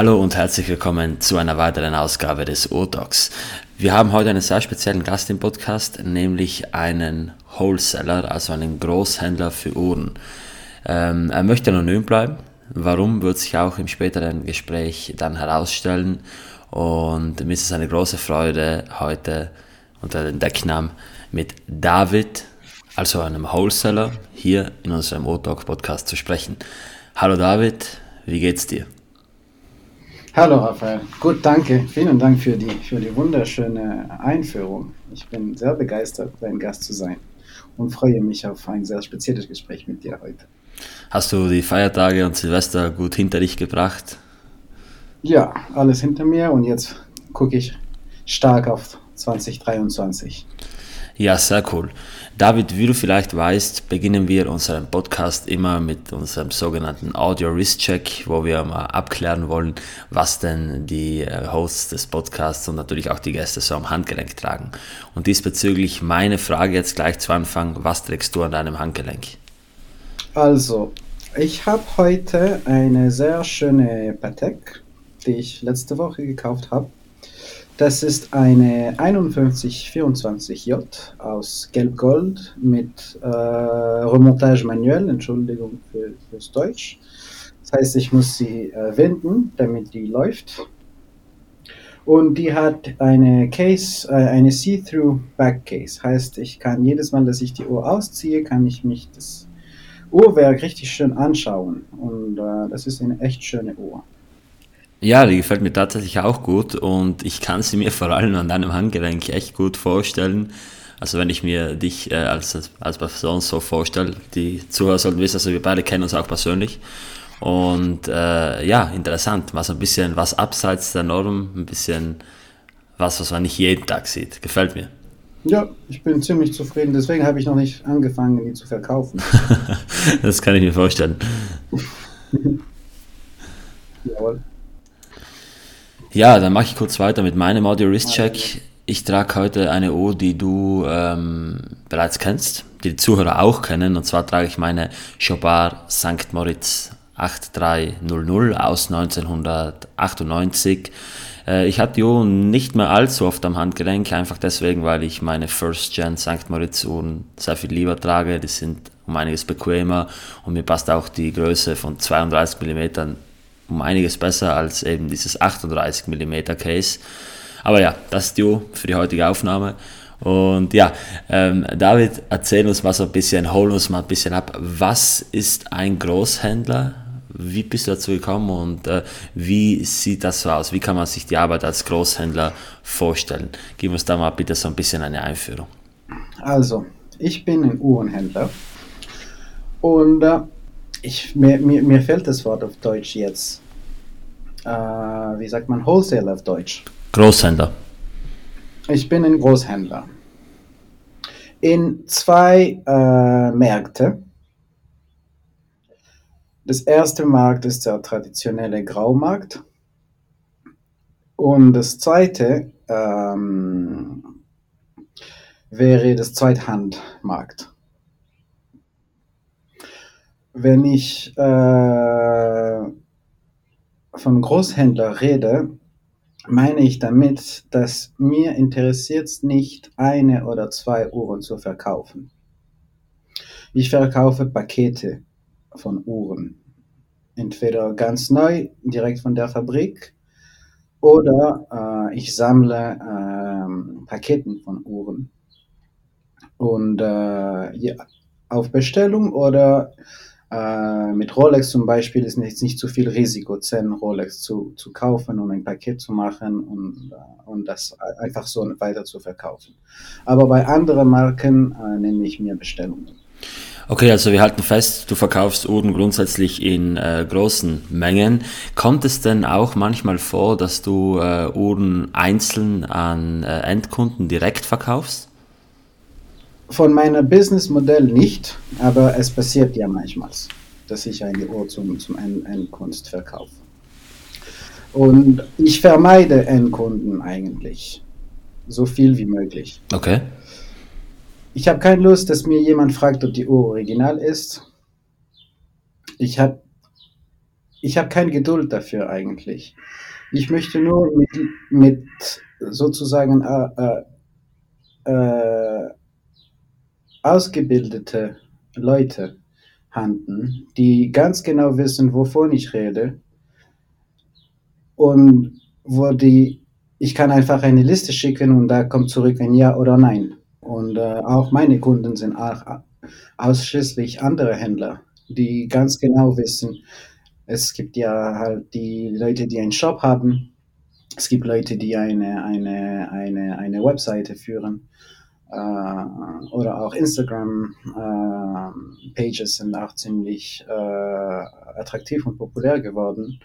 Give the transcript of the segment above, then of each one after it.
Hallo und herzlich willkommen zu einer weiteren Ausgabe des O-Talks. Wir haben heute einen sehr speziellen Gast im Podcast, nämlich einen Wholesaler, also einen Großhändler für Uhren. Ähm, er möchte anonym bleiben. Warum, wird sich auch im späteren Gespräch dann herausstellen. Und mir ist es eine große Freude, heute unter den Decknamen mit David, also einem Wholesaler, hier in unserem O-Talk-Podcast zu sprechen. Hallo David, wie geht's dir? Hallo Raphael, gut, danke. Vielen Dank für die, für die wunderschöne Einführung. Ich bin sehr begeistert, dein Gast zu sein und freue mich auf ein sehr spezielles Gespräch mit dir heute. Hast du die Feiertage und Silvester gut hinter dich gebracht? Ja, alles hinter mir und jetzt gucke ich stark auf 2023. Ja, sehr cool. David, wie du vielleicht weißt, beginnen wir unseren Podcast immer mit unserem sogenannten Audio Risk Check, wo wir mal abklären wollen, was denn die äh, Hosts des Podcasts und natürlich auch die Gäste so am Handgelenk tragen. Und diesbezüglich meine Frage jetzt gleich zu Anfang, was trägst du an deinem Handgelenk? Also, ich habe heute eine sehr schöne Patek, die ich letzte Woche gekauft habe. Das ist eine 5124J aus Gelb-Gold mit äh, Remontage manuell, Entschuldigung für, fürs Deutsch. Das heißt, ich muss sie äh, wenden, damit die läuft. Und die hat eine Case, äh, eine See-Through Back Case. Heißt, ich kann jedes Mal, dass ich die Uhr ausziehe, kann ich mich das Uhrwerk richtig schön anschauen. Und äh, das ist eine echt schöne Uhr. Ja, die gefällt mir tatsächlich auch gut und ich kann sie mir vor allem an deinem Handgelenk echt gut vorstellen. Also wenn ich mir dich äh, als, als Person so vorstelle, die Zuhörer sollten wissen, also wir beide kennen uns auch persönlich. Und äh, ja, interessant, mal so ein bisschen was abseits der Norm, ein bisschen was, was man nicht jeden Tag sieht. Gefällt mir. Ja, ich bin ziemlich zufrieden. Deswegen habe ich noch nicht angefangen, die zu verkaufen. das kann ich mir vorstellen. Jawohl. Ja, dann mache ich kurz weiter mit meinem Audio Wrist Check. Ich trage heute eine Uhr, die du ähm, bereits kennst, die die Zuhörer auch kennen. Und zwar trage ich meine Chopard St. Moritz 8300 aus 1998. Äh, ich hatte die Uhr nicht mehr allzu oft am Handgelenk, einfach deswegen, weil ich meine First Gen St. Moritz Uhren sehr viel lieber trage. Die sind um einiges bequemer und mir passt auch die Größe von 32 mm um einiges besser als eben dieses 38 mm Case. Aber ja, das ist die für die heutige Aufnahme. Und ja, ähm, David, erzähl uns mal so ein bisschen, hol uns mal ein bisschen ab. Was ist ein Großhändler? Wie bist du dazu gekommen und äh, wie sieht das so aus? Wie kann man sich die Arbeit als Großhändler vorstellen? Gib uns da mal bitte so ein bisschen eine Einführung. Also, ich bin ein Uhrenhändler und äh, ich, mir, mir, mir fällt das Wort auf Deutsch jetzt. Äh, wie sagt man Wholesaler auf Deutsch? Großhändler. Ich bin ein Großhändler. In zwei äh, Märkte. Das erste Markt ist der traditionelle Graumarkt. Und das zweite ähm, wäre das Zweithandmarkt wenn ich äh, von Großhändler rede, meine ich damit, dass mir interessiert es nicht, eine oder zwei Uhren zu verkaufen. Ich verkaufe Pakete von Uhren. Entweder ganz neu, direkt von der Fabrik, oder äh, ich sammle äh, Paketen von Uhren. Und äh, ja, auf Bestellung oder äh, mit Rolex zum Beispiel ist nicht, nicht zu viel Risiko, 10 Rolex zu, zu kaufen und ein Paket zu machen und, äh, und das einfach so weiter zu verkaufen. Aber bei anderen Marken äh, nehme ich mir Bestellungen. Okay, also wir halten fest, du verkaufst Uhren grundsätzlich in äh, großen Mengen. Kommt es denn auch manchmal vor, dass du äh, Uhren einzeln an äh, Endkunden direkt verkaufst? von meinem Businessmodell nicht, aber es passiert ja manchmal. dass ich eine Uhr zum, zum Endkunst verkaufe. Und ich vermeide Endkunden eigentlich. So viel wie möglich. Okay. Ich habe keine Lust, dass mir jemand fragt, ob die Uhr original ist. Ich habe ich hab keine Geduld dafür eigentlich. Ich möchte nur mit, mit sozusagen äh, äh, äh, ausgebildete Leute handeln, die ganz genau wissen, wovon ich rede und wo die, ich kann einfach eine Liste schicken und da kommt zurück ein Ja oder Nein. Und äh, auch meine Kunden sind auch ausschließlich andere Händler, die ganz genau wissen, es gibt ja halt die Leute, die einen Shop haben, es gibt Leute, die eine, eine, eine, eine Webseite führen äh, oder auch Instagram-Pages äh, sind auch ziemlich äh, attraktiv und populär geworden.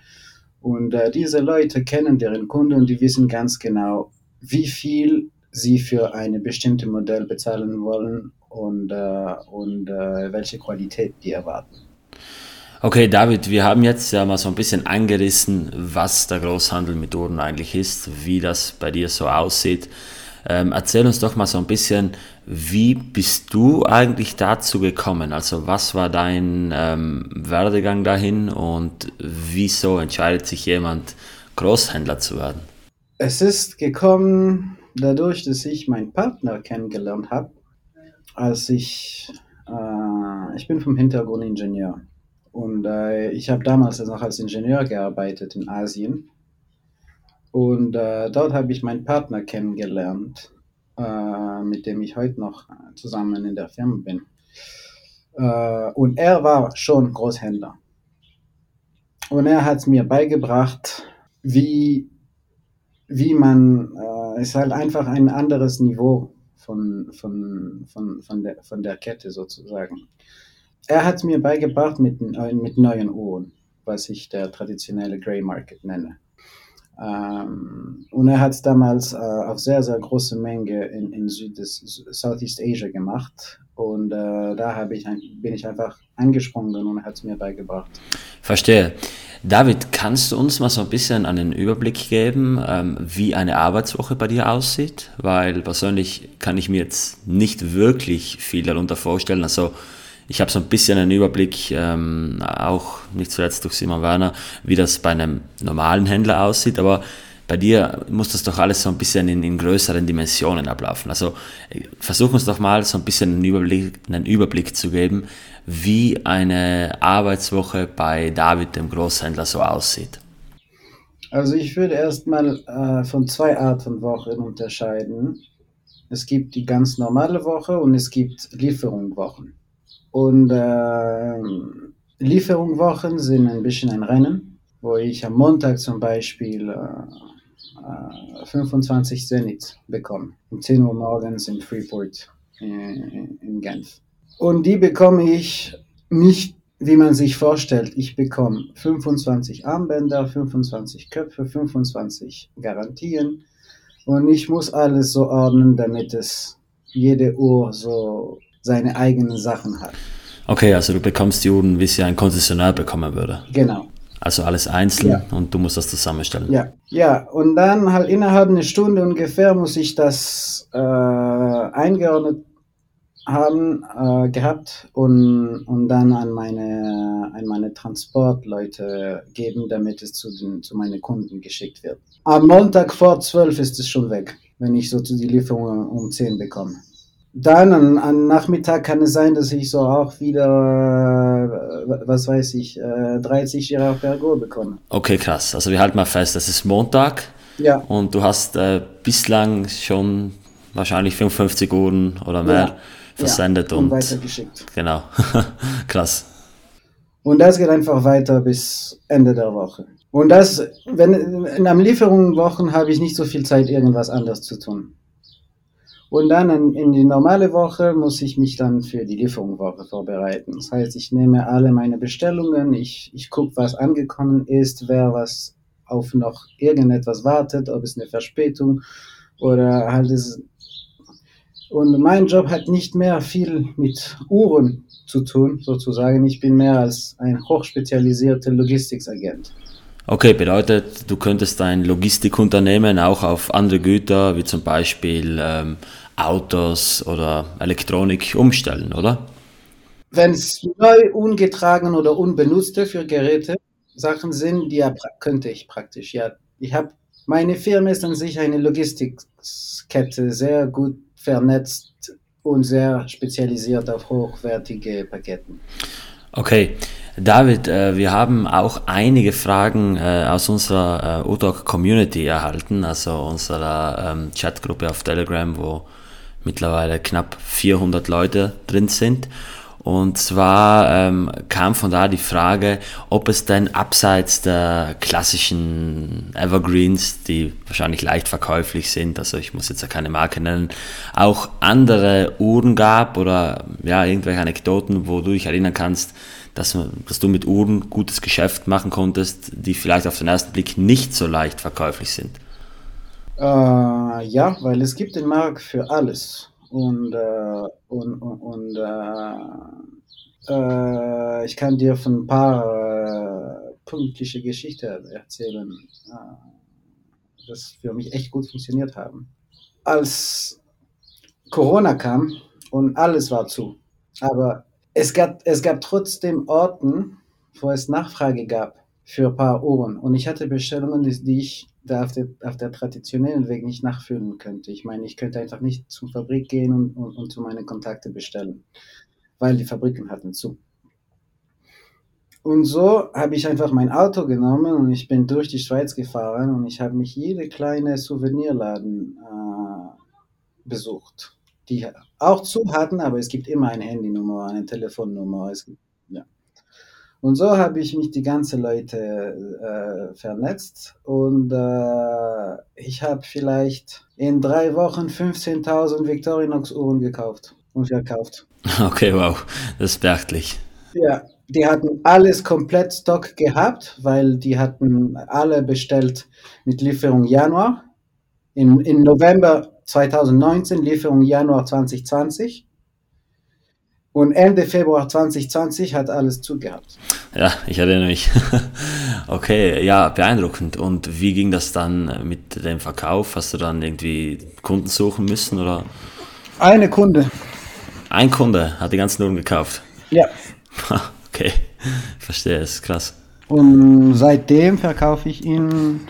Und äh, diese Leute kennen deren Kunden und die wissen ganz genau, wie viel sie für ein bestimmtes Modell bezahlen wollen und, äh, und äh, welche Qualität die erwarten. Okay, David, wir haben jetzt ja mal so ein bisschen angerissen, was der Großhandel mit Uhren eigentlich ist, wie das bei dir so aussieht. Ähm, erzähl uns doch mal so ein bisschen, wie bist du eigentlich dazu gekommen? Also was war dein ähm, Werdegang dahin und wieso entscheidet sich jemand, Großhändler zu werden? Es ist gekommen dadurch, dass ich meinen Partner kennengelernt habe, als ich, äh, ich bin vom Hintergrund Ingenieur und äh, ich habe damals noch als Ingenieur gearbeitet in Asien und äh, dort habe ich meinen Partner kennengelernt, äh, mit dem ich heute noch zusammen in der Firma bin. Äh, und er war schon Großhändler. Und er hat mir beigebracht, wie, wie man, äh, ist halt einfach ein anderes Niveau von, von, von, von, der, von der Kette sozusagen. Er hat mir beigebracht mit, mit neuen Uhren, was ich der traditionelle Grey Market nenne. Ähm, und er hat es damals äh, auf sehr, sehr große Menge in, in Süd Southeast Asia gemacht. Und äh, da ich bin ich einfach angesprungen und hat es mir beigebracht. Verstehe. David, kannst du uns mal so ein bisschen einen Überblick geben, ähm, wie eine Arbeitswoche bei dir aussieht? Weil persönlich kann ich mir jetzt nicht wirklich viel darunter vorstellen. Also ich habe so ein bisschen einen Überblick, ähm, auch nicht zuletzt durch Simon Werner, wie das bei einem normalen Händler aussieht, aber bei dir muss das doch alles so ein bisschen in, in größeren Dimensionen ablaufen. Also versuch uns doch mal so ein bisschen einen Überblick, einen Überblick zu geben, wie eine Arbeitswoche bei David, dem Großhändler, so aussieht. Also ich würde erstmal äh, von zwei Arten Wochen unterscheiden. Es gibt die ganz normale Woche und es gibt Lieferungswochen. Und äh, Lieferungswochen sind ein bisschen ein Rennen, wo ich am Montag zum Beispiel äh, äh, 25 Zenit bekomme. Um 10 Uhr morgens in Freeport in, in Genf. Und die bekomme ich nicht, wie man sich vorstellt. Ich bekomme 25 Armbänder, 25 Köpfe, 25 Garantien. Und ich muss alles so ordnen, damit es jede Uhr so seine eigenen Sachen hat. Okay, also du bekommst die Uhren, wie sie ein Konzessionär bekommen würde. Genau. Also alles einzeln ja. und du musst das zusammenstellen. Ja, ja. Und dann halt innerhalb einer Stunde ungefähr muss ich das äh, eingeordnet haben äh, gehabt und, und dann an meine, an meine Transportleute geben, damit es zu, den, zu meinen Kunden geschickt wird. Am Montag vor 12 ist es schon weg, wenn ich so die Lieferung um 10 bekomme. Dann am Nachmittag kann es sein, dass ich so auch wieder, äh, was weiß ich, 30 Jahre auf Ergo bekomme. Okay, krass. Also wir halten mal fest, das ist Montag. Ja. Und du hast äh, bislang schon wahrscheinlich 55 Uhren oder mehr ja. Versendet ja, und, und weitergeschickt. Genau. krass. Und das geht einfach weiter bis Ende der Woche. Und das, wenn in einem Lieferungswochen habe ich nicht so viel Zeit, irgendwas anderes zu tun. Und dann in, in, die normale Woche muss ich mich dann für die Lieferungswoche vorbereiten. Das heißt, ich nehme alle meine Bestellungen, ich, ich gucke, was angekommen ist, wer was auf noch irgendetwas wartet, ob es eine Verspätung oder halt es, Und mein Job hat nicht mehr viel mit Uhren zu tun, sozusagen. Ich bin mehr als ein hochspezialisierter Logistikagent. Okay, bedeutet, du könntest dein Logistikunternehmen auch auf andere Güter, wie zum Beispiel ähm, Autos oder Elektronik umstellen, oder? Wenn es neu, ungetragen oder unbenutzte für Geräte Sachen sind, die ja, könnte ich praktisch, ja. Ich habe, meine Firma ist an sich eine Logistikkette, sehr gut vernetzt und sehr spezialisiert auf hochwertige Paketten. Okay, David, äh, wir haben auch einige Fragen äh, aus unserer äh, UDOC Community erhalten, also unserer ähm, Chatgruppe auf Telegram, wo mittlerweile knapp 400 Leute drin sind. Und zwar ähm, kam von da die Frage, ob es denn abseits der klassischen Evergreens, die wahrscheinlich leicht verkäuflich sind, also ich muss jetzt ja keine Marke nennen, auch andere Uhren gab oder ja, irgendwelche Anekdoten, wo du dich erinnern kannst, dass, dass du mit Uhren gutes Geschäft machen konntest, die vielleicht auf den ersten Blick nicht so leicht verkäuflich sind. Äh, ja, weil es gibt den Markt für alles. Und, äh, und, und, und äh, äh, ich kann dir von ein paar äh, pünktliche Geschichten erzählen, äh, das für mich echt gut funktioniert haben. Als Corona kam und alles war zu, aber es gab, es gab trotzdem Orten, wo es Nachfrage gab für ein paar Uhren. Und ich hatte Bestellungen, die, ich da auf der, auf der traditionellen Weg nicht nachfüllen könnte. Ich meine, ich könnte einfach nicht zur Fabrik gehen und, und, und zu meinen Kontakte bestellen, weil die Fabriken hatten zu. Und so habe ich einfach mein Auto genommen und ich bin durch die Schweiz gefahren und ich habe mich jede kleine Souvenirladen äh, besucht, die auch zu hatten, aber es gibt immer eine Handynummer, eine Telefonnummer. Es gibt und so habe ich mich die ganze Leute äh, vernetzt und äh, ich habe vielleicht in drei Wochen 15.000 Victorinox Uhren gekauft und verkauft. Okay, wow, das ist beachtlich. Ja, die hatten alles komplett Stock gehabt, weil die hatten alle bestellt mit Lieferung Januar. In, in November 2019, Lieferung Januar 2020. Und Ende Februar 2020 hat alles zugehabt. Ja, ich erinnere mich. okay, ja, beeindruckend. Und wie ging das dann mit dem Verkauf? Hast du dann irgendwie Kunden suchen müssen oder? Eine Kunde. Ein Kunde hat die ganzen Uhren gekauft? Ja. okay, verstehe, ist krass. Und seitdem verkaufe ich ihn,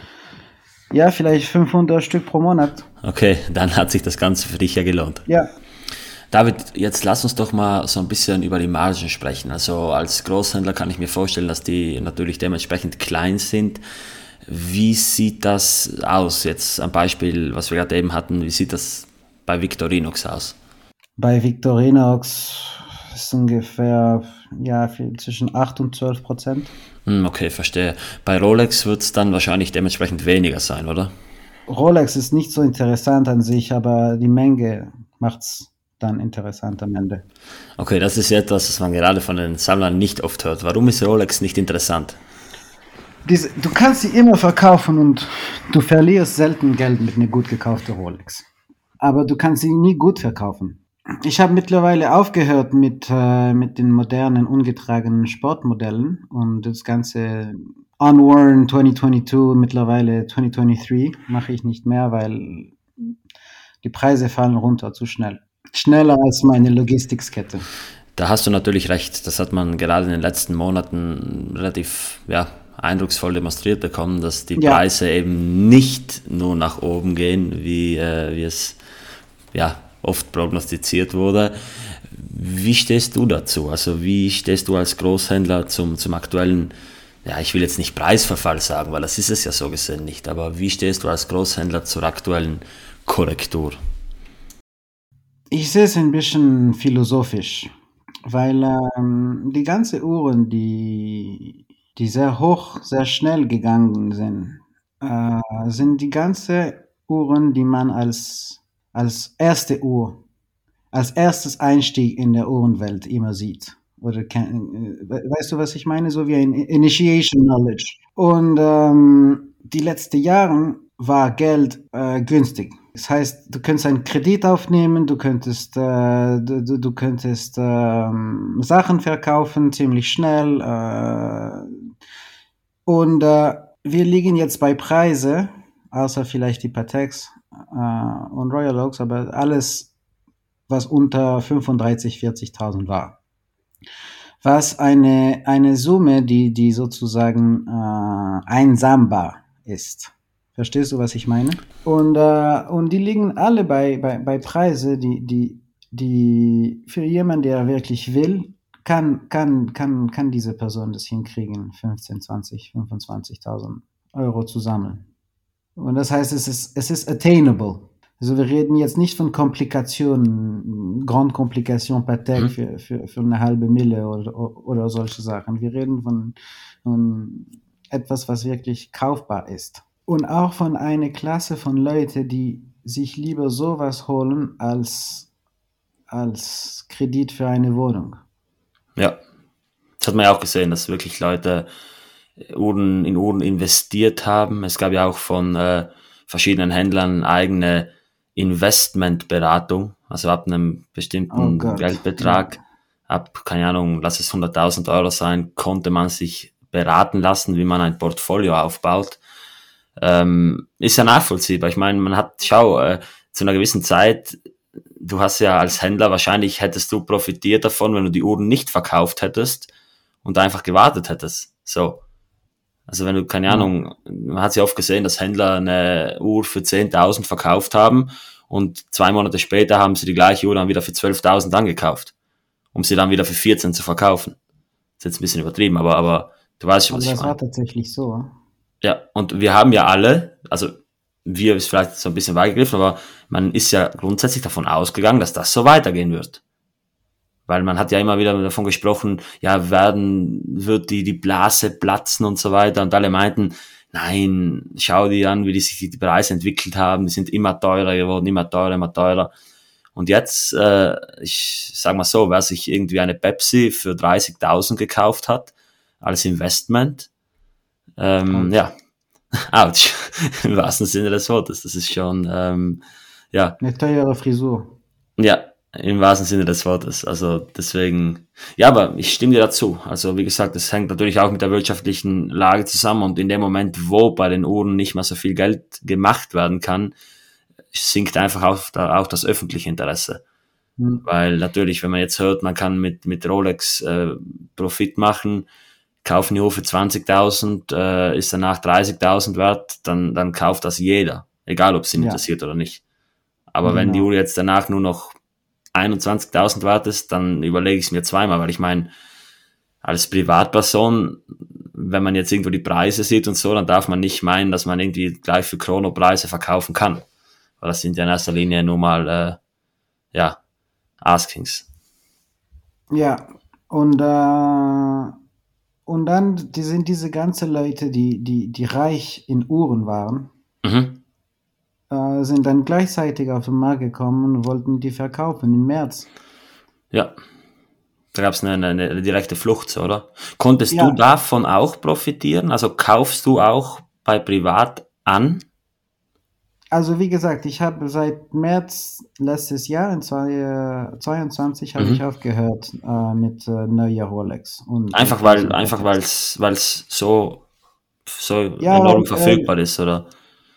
ja, vielleicht 500 Stück pro Monat. Okay, dann hat sich das Ganze für dich ja gelohnt. Ja. David, jetzt lass uns doch mal so ein bisschen über die Margen sprechen. Also als Großhändler kann ich mir vorstellen, dass die natürlich dementsprechend klein sind. Wie sieht das aus? Jetzt ein Beispiel, was wir gerade eben hatten, wie sieht das bei Victorinox aus? Bei Victorinox ist ungefähr ja, zwischen 8 und 12 Prozent. Hm, okay, verstehe. Bei Rolex wird es dann wahrscheinlich dementsprechend weniger sein, oder? Rolex ist nicht so interessant an sich, aber die Menge macht es dann interessant am Ende. Okay, das ist etwas, was man gerade von den Sammlern nicht oft hört. Warum ist Rolex nicht interessant? Diese, du kannst sie immer verkaufen und du verlierst selten Geld mit einer gut gekauften Rolex. Aber du kannst sie nie gut verkaufen. Ich habe mittlerweile aufgehört mit, äh, mit den modernen, ungetragenen Sportmodellen und das ganze Unworn 2022, mittlerweile 2023 mache ich nicht mehr, weil die Preise fallen runter zu schnell. Schneller als meine Logistikskette. Da hast du natürlich recht. Das hat man gerade in den letzten Monaten relativ ja, eindrucksvoll demonstriert bekommen, dass die ja. Preise eben nicht nur nach oben gehen, wie, äh, wie es ja, oft prognostiziert wurde. Wie stehst du dazu? Also wie stehst du als Großhändler zum, zum aktuellen, ja, ich will jetzt nicht Preisverfall sagen, weil das ist es ja so gesehen nicht, aber wie stehst du als Großhändler zur aktuellen Korrektur? Ich sehe es ein bisschen philosophisch, weil ähm, die ganzen Uhren, die, die sehr hoch, sehr schnell gegangen sind, äh, sind die ganzen Uhren, die man als, als erste Uhr, als erstes Einstieg in der Uhrenwelt immer sieht. Oder kann, äh, weißt du, was ich meine? So wie ein Initiation Knowledge. Und ähm, die letzten Jahre war Geld äh, günstig Das heißt, du könntest einen Kredit aufnehmen, du könntest, äh, du, du könntest äh, Sachen verkaufen ziemlich schnell. Äh, und äh, wir liegen jetzt bei Preise, außer vielleicht die Patex äh, und Royal Oaks, aber alles, was unter 35.000, 40.000 war. Was eine, eine Summe, die, die sozusagen äh, einsambar ist. Verstehst du, was ich meine? Und, äh, und die liegen alle bei, bei, bei Preise, die, die, die für jemanden, der wirklich will, kann, kann, kann, kann diese Person das hinkriegen, 15, 20, 25.000 Euro zu sammeln. Und das heißt, es ist, es ist attainable. Also wir reden jetzt nicht von Komplikationen, Grand Komplikation Patek mhm. für, für, für eine halbe Mille oder, oder solche Sachen. Wir reden von, von etwas, was wirklich kaufbar ist und auch von einer Klasse von Leuten, die sich lieber sowas holen als, als Kredit für eine Wohnung. Ja, das hat man ja auch gesehen, dass wirklich Leute Uhren, in Uhren investiert haben. Es gab ja auch von äh, verschiedenen Händlern eigene Investmentberatung, also ab einem bestimmten oh Geldbetrag, ab, keine Ahnung, lass es 100.000 Euro sein, konnte man sich beraten lassen, wie man ein Portfolio aufbaut ähm, ist ja nachvollziehbar. Ich meine, man hat, schau, äh, zu einer gewissen Zeit, du hast ja als Händler wahrscheinlich hättest du profitiert davon, wenn du die Uhren nicht verkauft hättest und einfach gewartet hättest. So. Also wenn du, keine Ahnung, man hat ja oft gesehen, dass Händler eine Uhr für 10.000 verkauft haben und zwei Monate später haben sie die gleiche Uhr dann wieder für 12.000 angekauft, um sie dann wieder für 14 zu verkaufen. Das ist jetzt ein bisschen übertrieben, aber, aber du weißt schon, was aber ich meine. Das war tatsächlich so. Ja, und wir haben ja alle, also wir ist vielleicht so ein bisschen weit gegriffen, aber man ist ja grundsätzlich davon ausgegangen, dass das so weitergehen wird. Weil man hat ja immer wieder davon gesprochen, ja, werden, wird die, die Blase platzen und so weiter. Und alle meinten, nein, schau dir an, wie die sich die Preise entwickelt haben. Die sind immer teurer geworden, immer teurer, immer teurer. Und jetzt, äh, ich sag mal so, wer sich irgendwie eine Pepsi für 30.000 gekauft hat, als Investment, ähm, ja, ouch, im wahrsten Sinne des Wortes. Das ist schon, ähm, ja. Eine teure Frisur. Ja, im wahrsten Sinne des Wortes. Also deswegen, ja, aber ich stimme dir dazu. Also wie gesagt, das hängt natürlich auch mit der wirtschaftlichen Lage zusammen und in dem Moment, wo bei den Uhren nicht mehr so viel Geld gemacht werden kann, sinkt einfach auch, auch das öffentliche Interesse. Mhm. Weil natürlich, wenn man jetzt hört, man kann mit, mit Rolex äh, Profit machen, kaufen die Uhr für 20.000, äh, ist danach 30.000 wert, dann, dann kauft das jeder, egal ob es ihn ja. interessiert oder nicht. Aber genau. wenn die Uhr jetzt danach nur noch 21.000 wert ist, dann überlege ich es mir zweimal, weil ich meine, als Privatperson, wenn man jetzt irgendwo die Preise sieht und so, dann darf man nicht meinen, dass man irgendwie gleich für Chrono-Preise verkaufen kann. Weil das sind ja in erster Linie nur mal, äh, ja, Askings. Ja, und äh, und dann die sind diese ganzen Leute, die, die, die reich in Uhren waren, mhm. äh, sind dann gleichzeitig auf den Markt gekommen und wollten die verkaufen im März. Ja, da gab es eine, eine, direkte Flucht, oder? Konntest ja. du davon auch profitieren? Also kaufst du auch bei Privat an? Also wie gesagt, ich habe seit März letztes Jahr, in 2022, habe mhm. ich aufgehört äh, mit äh, neuer Rolex. Und einfach weil einfach weil es so, so ja, enorm äh, verfügbar äh, ist, oder?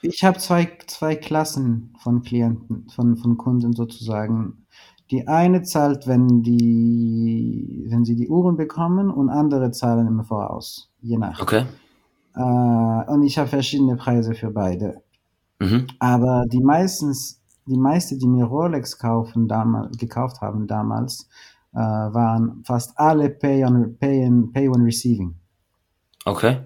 Ich habe zwei, zwei Klassen von Klienten, von, von Kunden sozusagen. Die eine zahlt, wenn die, wenn sie die Uhren bekommen und andere zahlen im Voraus, je nach. Okay. Äh, und ich habe verschiedene Preise für beide. Mhm. Aber die meistens, die meiste, die mir Rolex kaufen, damals, gekauft haben damals, äh, waren fast alle Pay on, Pay, on, Pay on Receiving. Okay.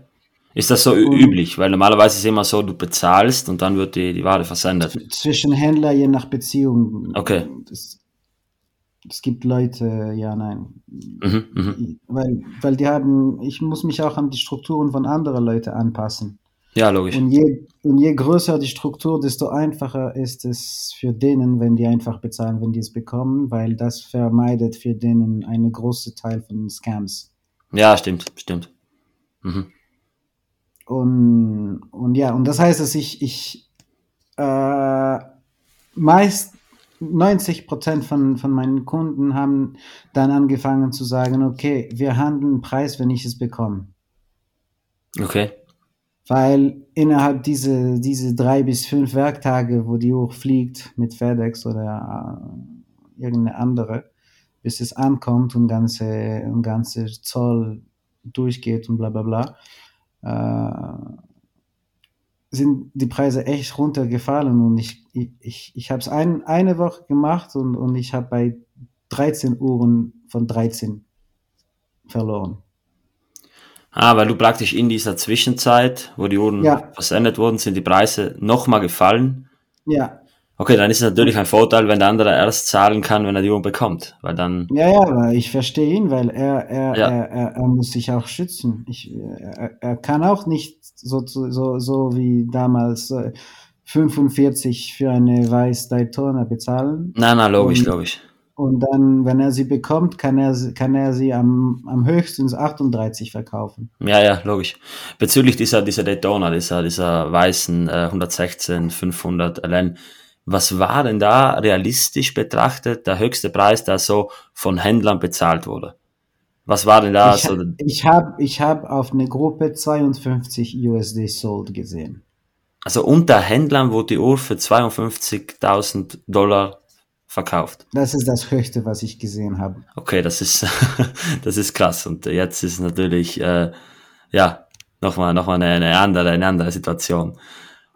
Ist das so und, üblich? Weil normalerweise ist es immer so, du bezahlst und dann wird die, die Ware versendet. Zwischen Händler je nach Beziehung. Okay. es gibt Leute, ja, nein. Mhm, mh. Weil, weil die haben, ich muss mich auch an die Strukturen von anderen Leuten anpassen. Ja, logisch. Und je, und je größer die Struktur, desto einfacher ist es für denen, wenn die einfach bezahlen, wenn die es bekommen, weil das vermeidet für denen einen großen Teil von Scams. Ja, stimmt, stimmt. Mhm. Und, und ja, und das heißt, dass ich, ich äh, meist 90 Prozent von, von meinen Kunden haben dann angefangen zu sagen, okay, wir handeln Preis, wenn ich es bekomme. Okay. Weil innerhalb diese, diese drei bis fünf Werktage, wo die Uhr fliegt mit FedEx oder äh, irgendeine andere, bis es ankommt und ganze, und ganze Zoll durchgeht und bla bla bla, äh, sind die Preise echt runtergefallen und ich, ich, ich habe es ein, eine Woche gemacht und, und ich habe bei 13 Uhren von 13 verloren. Ah, weil du praktisch in dieser Zwischenzeit, wo die Uhren Ja. versendet wurden, sind die Preise nochmal gefallen. Ja, Okay, dann ist es natürlich ein Vorteil, wenn der andere erst zahlen kann, wenn er die Uhren bekommt. Weil dann, ja, ja, aber ich verstehe ihn, weil er, er, Ja. er, er, er muss sich auch schützen. Ich, er, er kann auch nicht so, so, so, wie damals äh, 45 für eine weiß Daytona bezahlen. nein, nein, logisch, Und- logisch. Und dann, wenn er sie bekommt, kann er, sie- kann er sie am, am höchstens 38 verkaufen. Ja, ja, logisch. Bezüglich dieser, dieser Daytona, dieser, dieser weißen äh, 116 500 LN, was war denn da realistisch betrachtet der höchste Preis, der so von Händlern bezahlt wurde? Was war denn da ich so? ich habe ich hab auf eine Gruppe 52 USD sold gesehen. Also unter Händlern wurde die Uhr für 52.000 Dollar verkauft. Das ist das Höchste, was ich gesehen habe. Okay, das ist, das ist krass. Und jetzt ist natürlich, äh, ja, nochmal, nochmal eine, eine andere, eine andere Situation.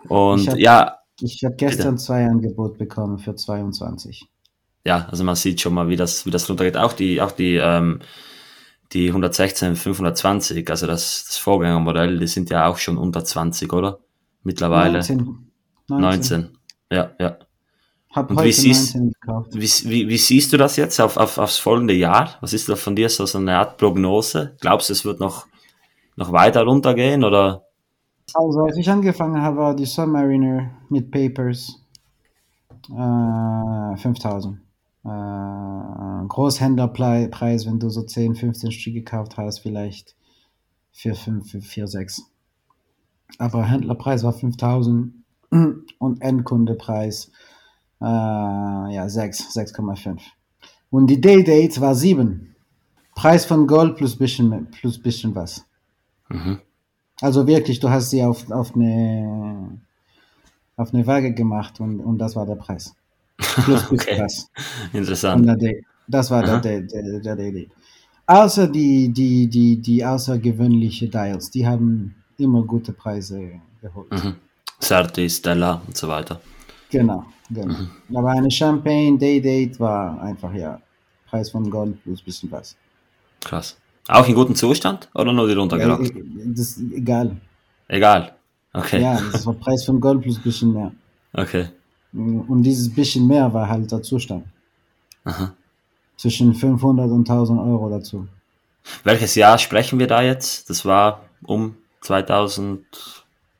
Und Ich hab- ja, Ich habe gestern zwei Angebote bekommen für 22. ja, also man sieht schon mal, wie das, wie das runtergeht. Auch die, auch die, ähm, die 116, 520, also das, das Vorgängermodell, die sind ja auch schon unter 20, oder? Mittlerweile 19. 19. Ja, ja. Hab Und wie heute siehst- 19 gekauft. Wie, wie, wie siehst du das jetzt auf, auf, aufs folgende Jahr? Was ist da von dir so, so eine Art Prognose? Glaubst du, es wird noch, noch weiter runtergehen oder? Also, als ich angefangen habe, war die Submariner mit Papers äh, 5000. Äh, Großhändlerpreis, wenn du so 10, 15 Stück gekauft hast, vielleicht für 5, für 4, 6. Aber Händlerpreis war 5000 und Endkundepreis äh, ja 6, 6,5. Und die Day-Date war 7. Preis von Gold plus bisschen, plus bisschen was. Mhm. Also wirklich, du hast sie auf, auf, eine, auf eine Waage gemacht und, und das war der Preis. Plus bisschen Okay. was. Interessant. Das war Aha. der, der, der, Daily. Außer die, die, die, die außergewöhnliche Dials, die haben immer gute Preise geholt. Mhm. Certi, Stella und so weiter. Genau, genau. Mhm. Aber eine Champagne Day Date war einfach ja Preis von Gold plus bisschen was. Krass. Auch in gutem Zustand oder nur die Ja, runtergerockt? das ist egal. Egal. Okay. Ja, das war Preis von Gold plus bisschen mehr. Okay. Und dieses bisschen mehr war halt der Zustand. Aha. Zwischen 500 und 1000 Euro dazu. Welches Jahr sprechen wir da jetzt? Das war um 2000,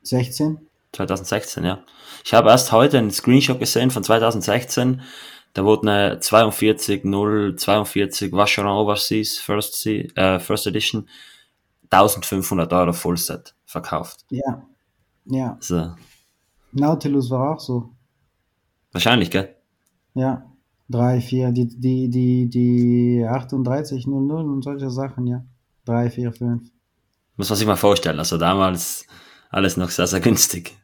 16? 2016, ja. Ich habe erst heute einen Screenshot gesehen von 2016. Da wurde eine 42042 Vacheron Overseas First, äh, First Edition 1500 Euro Fullset verkauft. Ja. Ja. Also, Nautilus war auch so. wahrscheinlich, gell? Ja. 3, 4, die, die, die, die 3800 und solche Sachen, ja. 3, 4, 5. Muss man sich mal vorstellen. Also damals alles noch sehr, sehr günstig.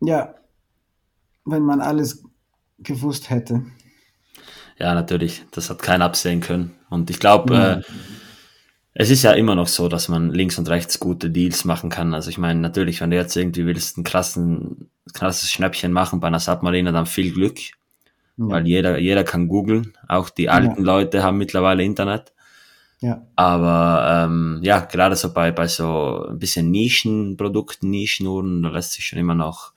Ja. Wenn man alles gewusst hätte. Ja, natürlich. Das hat keiner absehen können. Und ich glaube, Mhm. äh, es ist ja immer noch so, dass man links und rechts gute Deals machen kann. Also ich meine, natürlich, wenn du jetzt irgendwie willst, ein krassen, krasses Schnäppchen machen bei einer Submarine, dann viel Glück, Ja. weil jeder, jeder kann googeln. Auch die alten Leute haben mittlerweile Internet. Ja. Aber ähm, ja, gerade so bei, bei so ein bisschen Nischenprodukten, Nischenuhren, da lässt sich schon immer noch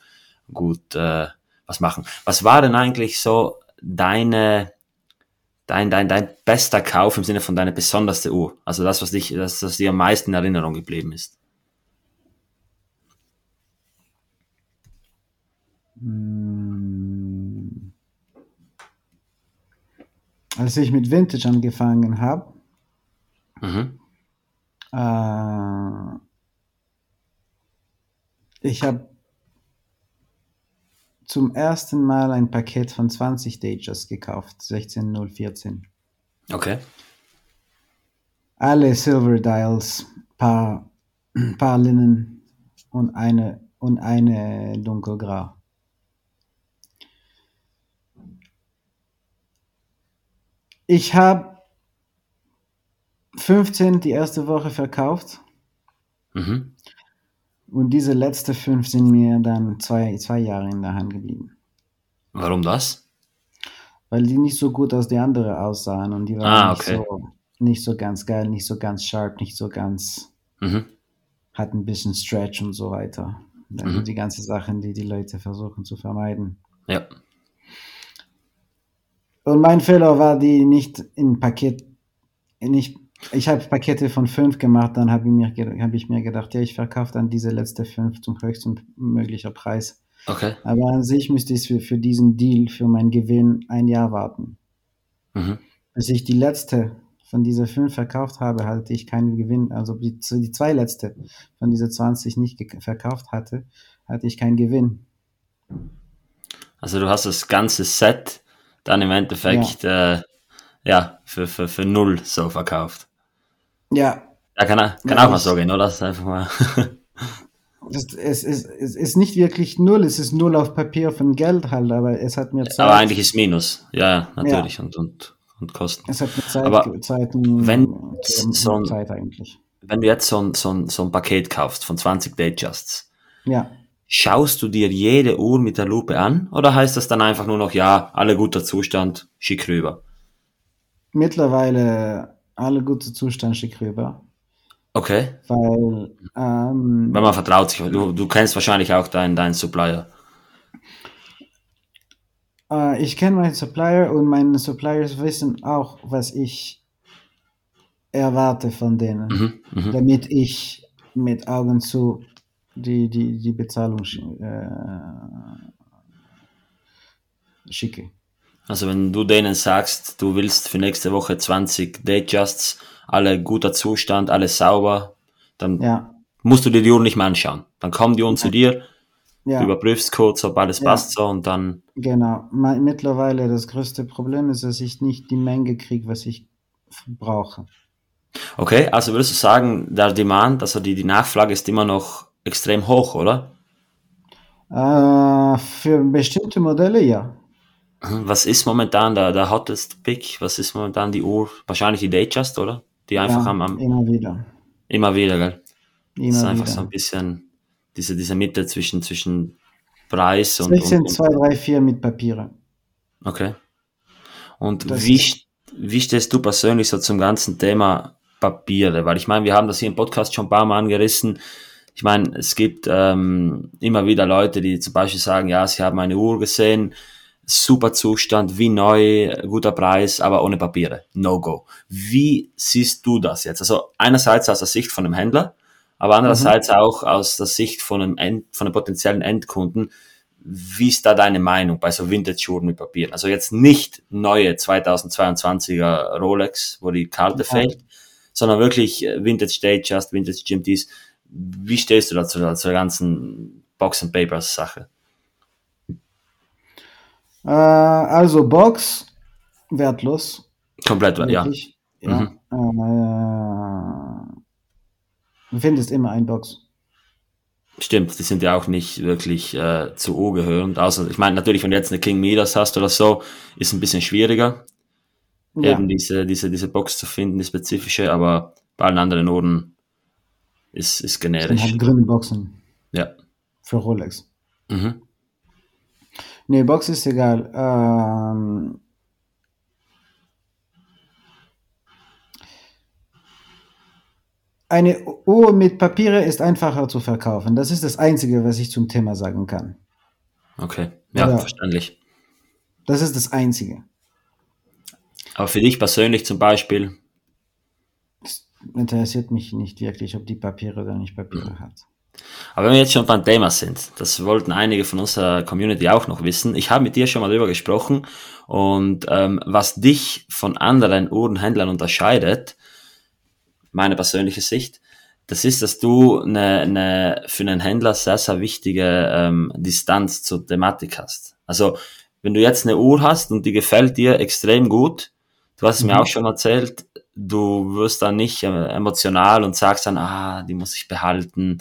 gut äh, was machen. Was war denn eigentlich so deine, dein, dein, dein bester Kauf im Sinne von deiner besonderste Uhr? Also das, was dich, das, was dir am meisten in Erinnerung geblieben ist. Mm. Als ich mit Vintage angefangen habe, Mhm. äh, ich habe zum ersten Mal ein Paket von 20 Datejust gekauft, 16014. Okay. Alle Silver Dials, paar, paar Linnen und eine, und eine dunkelgrau. Ich habe 15 die erste Woche verkauft. Mhm. Und diese letzten fünf sind mir dann zwei, zwei Jahre in der Hand geblieben. Warum das? Weil die nicht so gut aus die anderen aussahen und die waren Ah, nicht, okay. so, nicht so ganz geil, nicht so ganz sharp, nicht so ganz, Mhm. hat ein bisschen Stretch und so weiter. Das Mhm. sind die ganzen Sachen, die die Leute versuchen zu vermeiden. Ja. Und mein Fehler war, die nicht in Paket, nicht, ich habe Pakete von fünf gemacht, dann habe ich, mir hab ich mir gedacht, ja, ich verkaufe dann diese letzte fünf zum höchsten möglichen Preis. Okay. Aber an sich müsste ich für, für diesen Deal, für meinen Gewinn, ein Jahr warten. Mhm. Bis ich die letzte von dieser fünf verkauft habe, hatte ich keinen Gewinn. Also die, die zwei letzte von dieser 20 nicht verkauft hatte, hatte ich keinen Gewinn. Also du hast das ganze Set dann im Endeffekt ja, äh, ja für, für, für null so verkauft. Ja, Ja, kann, kann Ja, auch so gehen, oder? Das ist einfach mal. das, es, es, es ist nicht wirklich null, es ist null auf Papier von Geld halt, aber es hat mir Zeit. Aber eigentlich ist Minus. Ja, ja, natürlich. Und, und, und Kosten. es hat mir Zeit, aber ge- Zeit, m- wenn gegeben, so ein- Zeit eigentlich. Wenn du jetzt so ein, so ein, so ein Paket kaufst von 20 Datejusts, Ja. schaust du dir jede Uhr mit der Lupe an? Oder heißt das dann einfach nur noch, ja, alle guter Zustand, schick rüber? Mittlerweile alle gute Zustand schick rüber, Okay. weil ähm, Weil man vertraut sich. Du, du kennst wahrscheinlich auch deinen, deinen Supplier. Äh, ich kenne meinen Supplier und meine Suppliers wissen auch, was ich erwarte von denen, Mhm, mhm. damit ich mit Augen zu die, die, die Bezahlung äh, schicke. Also wenn du denen sagst, du willst für nächste Woche 20 Datejusts, alle guter Zustand, alles sauber, dann Ja, musst du dir die Uhr nicht mehr anschauen. Dann kommen die Uhren zu dir, du ja, überprüfst kurz, ob alles Ja. passt so und dann, genau. Mittlerweile das größte Problem ist, dass ich nicht die Menge kriege, was ich brauche. okay, also würdest du sagen, der Demand, also die, die Nachfrage ist immer noch extrem hoch, oder? Äh, für bestimmte Modelle ja. Was ist momentan der, der hottest Pick? Was ist momentan die Uhr? Wahrscheinlich die Datejust, oder? Die einfach ja am, am, immer wieder. immer wieder, gell? Das ist Immer einfach wieder. so ein bisschen diese, diese Mitte zwischen, zwischen Preis und, und, 16, und 2, 3, 4 mit Papiere. Okay. Und Das wie, wie stehst du persönlich so zum ganzen Thema Papiere? Weil ich meine, wir haben das hier im Podcast schon ein paar Mal angerissen. Ich meine, es gibt ähm, immer wieder Leute, die zum Beispiel sagen, ja, sie haben eine Uhr gesehen, super Zustand, wie neu, guter Preis, aber ohne Papiere. No go. Wie siehst du das jetzt? Also einerseits aus der Sicht von einem Händler, aber andererseits auch aus der Sicht von einem, End, von einem potenziellen Endkunden. Wie ist da deine Meinung bei so Vintage-Uhren mit Papieren? Also jetzt nicht neue 2022er Rolex, wo die Karte Ja. fehlt, sondern wirklich äh, Vintage Datejust, Vintage GMTs. Wie stehst du dazu, zu der ganzen Box and Papers Sache? Äh, also Box, wertlos. Komplett, ja. Wirklich. Ja. Äh, du findest immer ein Box. Stimmt, die sind ja auch nicht wirklich äh, zu O gehörend. Außer, ich meine, natürlich, wenn du jetzt eine King Midas hast oder so, ist ein bisschen schwieriger, Ja. eben diese, diese, diese Box zu finden, die spezifische, aber bei allen anderen Uhren ist, ist generisch. halt grüne Boxen Ja. für Rolex. Mhm. Nee, Box ist egal. Ähm, eine Uhr mit Papiere ist einfacher zu verkaufen. Das ist das Einzige, was ich zum Thema sagen kann. Okay. Ja, Ja. verständlich. Das ist das Einzige. Aber für dich persönlich zum Beispiel, Interessiert mich nicht wirklich, ob die Papiere oder nicht Papiere hat. Aber wenn wir jetzt schon beim Thema sind, das wollten einige von unserer Community auch noch wissen. Ich habe mit dir schon mal darüber gesprochen und ähm, was dich von anderen Uhrenhändlern unterscheidet, meine persönliche Sicht, Das ist, dass du eine, eine für einen Händler sehr, sehr wichtige ähm, Distanz zur Thematik hast. Also wenn du jetzt eine Uhr hast und die gefällt dir extrem gut, du hast es mir Mhm. auch schon erzählt, du wirst dann nicht äh, emotional und sagst dann, ah, die muss ich behalten,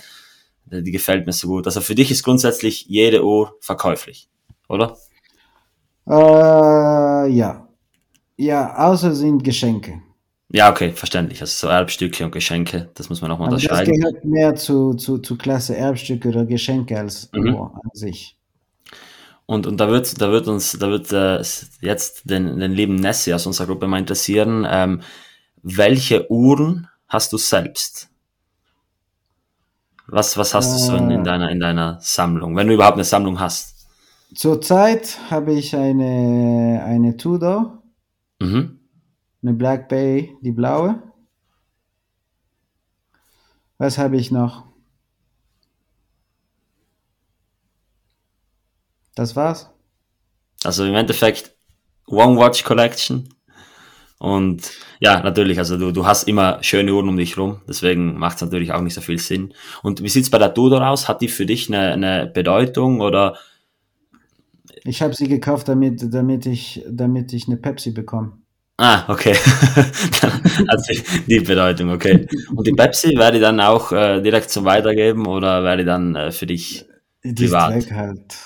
die gefällt mir so gut. Also für dich ist grundsätzlich jede Uhr verkäuflich, oder? Äh, ja. Ja, außer sind Geschenke. Ja, okay, verständlich. Also so Erbstücke und Geschenke, das muss man nochmal Aber das unterscheiden. gehört mehr zu, zu, zu Klasse Erbstücke oder Geschenke als Mhm. Uhr an sich. Und, und da wird, da wird uns, da wird äh, jetzt den, den lieben Nessie aus unserer Gruppe mal interessieren, ähm, welche Uhren hast du selbst? Was, was hast du so in, Äh, deiner, in deiner Sammlung, wenn du überhaupt eine Sammlung hast? zurzeit habe ich eine, eine Tudor, Mhm. eine Black Bay, die blaue. Was habe ich noch? Das war's. Also im Endeffekt One Watch Collection. Und ja, natürlich, also du, du hast immer schöne Uhren um dich rum, deswegen macht es natürlich auch nicht so viel Sinn. Und wie sieht's bei der Tudor aus? Hat die für dich eine, eine Bedeutung oder Ich habe sie gekauft, damit, damit, ich, damit ich eine Pepsi bekomme. Ah, okay. Sie die Bedeutung, okay. Und die Pepsi, wäre die dann auch äh, direkt zum Weitergeben oder wäre die dann äh, für dich Die ist privat? weg halt.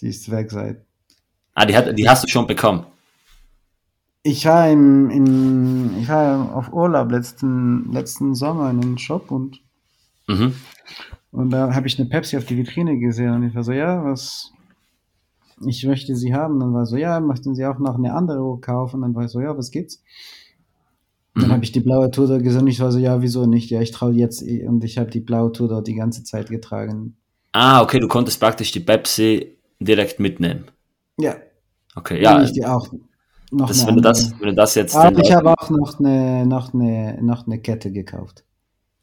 Die ist weg seit. Ah, die, hat, die hast du schon bekommen. Ich war im, im ich war auf Urlaub letzten, letzten Sommer in einem Shop und, Mhm. und da habe ich eine Pepsi auf die Vitrine gesehen und ich war so, ja, was, ich möchte sie haben. Dann war so, ja, möchten Sie auch noch eine andere Uhr kaufen? Dann war ich so, ja, was gibt's? Dann Mhm. habe ich die blaue Tudor gesehen. Ich war so, ja, wieso nicht? Ja, ich traue jetzt und ich habe die blaue Tudor die ganze Zeit getragen. Ah, okay, du konntest praktisch die Pepsi direkt mitnehmen. Ja, Okay, ja, ich die auch noch das, eine wenn, du das, wenn du das jetzt den Aber ich habe auch noch eine, noch eine, noch eine Kette gekauft.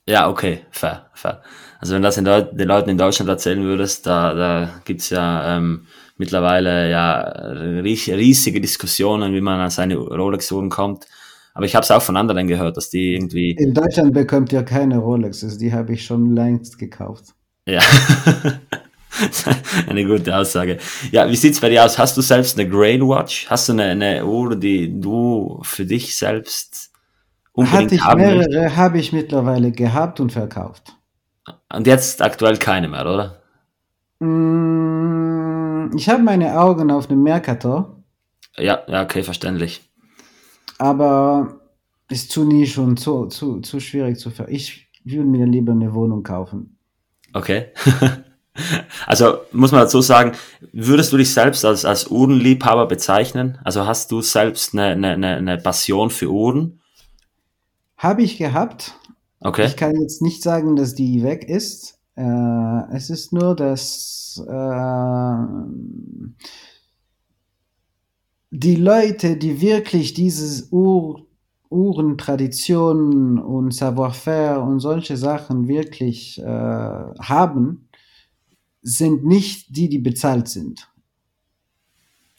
Ja, okay, fair, fair. Also wenn du das in Deut den Leuten in Deutschland erzählen würdest, da, da gibt's ja ähm, mittlerweile ja ries riesige Diskussionen, wie man an seine Rolex-Uhren kommt. Aber ich habe es auch von anderen gehört, dass die irgendwie, In Deutschland bekommt ihr keine Rolexes, die habe ich schon längst gekauft. ja, eine gute Aussage. Ja, wie sieht's bei dir aus? Hast du selbst eine Grail Watch? Hast du eine, eine Uhr, die du für dich selbst Hatte unbedingt ich haben mehrere, habe ich mittlerweile gehabt und verkauft. Und jetzt aktuell keine mehr, oder? Mm, Ich habe meine Augen auf dem Mercator, Ja, ja, okay, verständlich. aber ist zu nisch und zu, zu, zu schwierig zu ver. Ich würde mir lieber eine Wohnung kaufen. Okay. Also muss man dazu sagen, würdest du dich selbst als, als Uhrenliebhaber bezeichnen? Also hast du selbst eine, eine, eine Passion für Uhren? Habe ich gehabt. Okay. Ich kann jetzt nicht sagen, dass die weg ist. Äh, es ist nur, dass äh, die Leute, die wirklich dieses Ur Uhrentraditionen und Savoir-faire und solche Sachen wirklich äh, haben, sind nicht die, die bezahlt sind.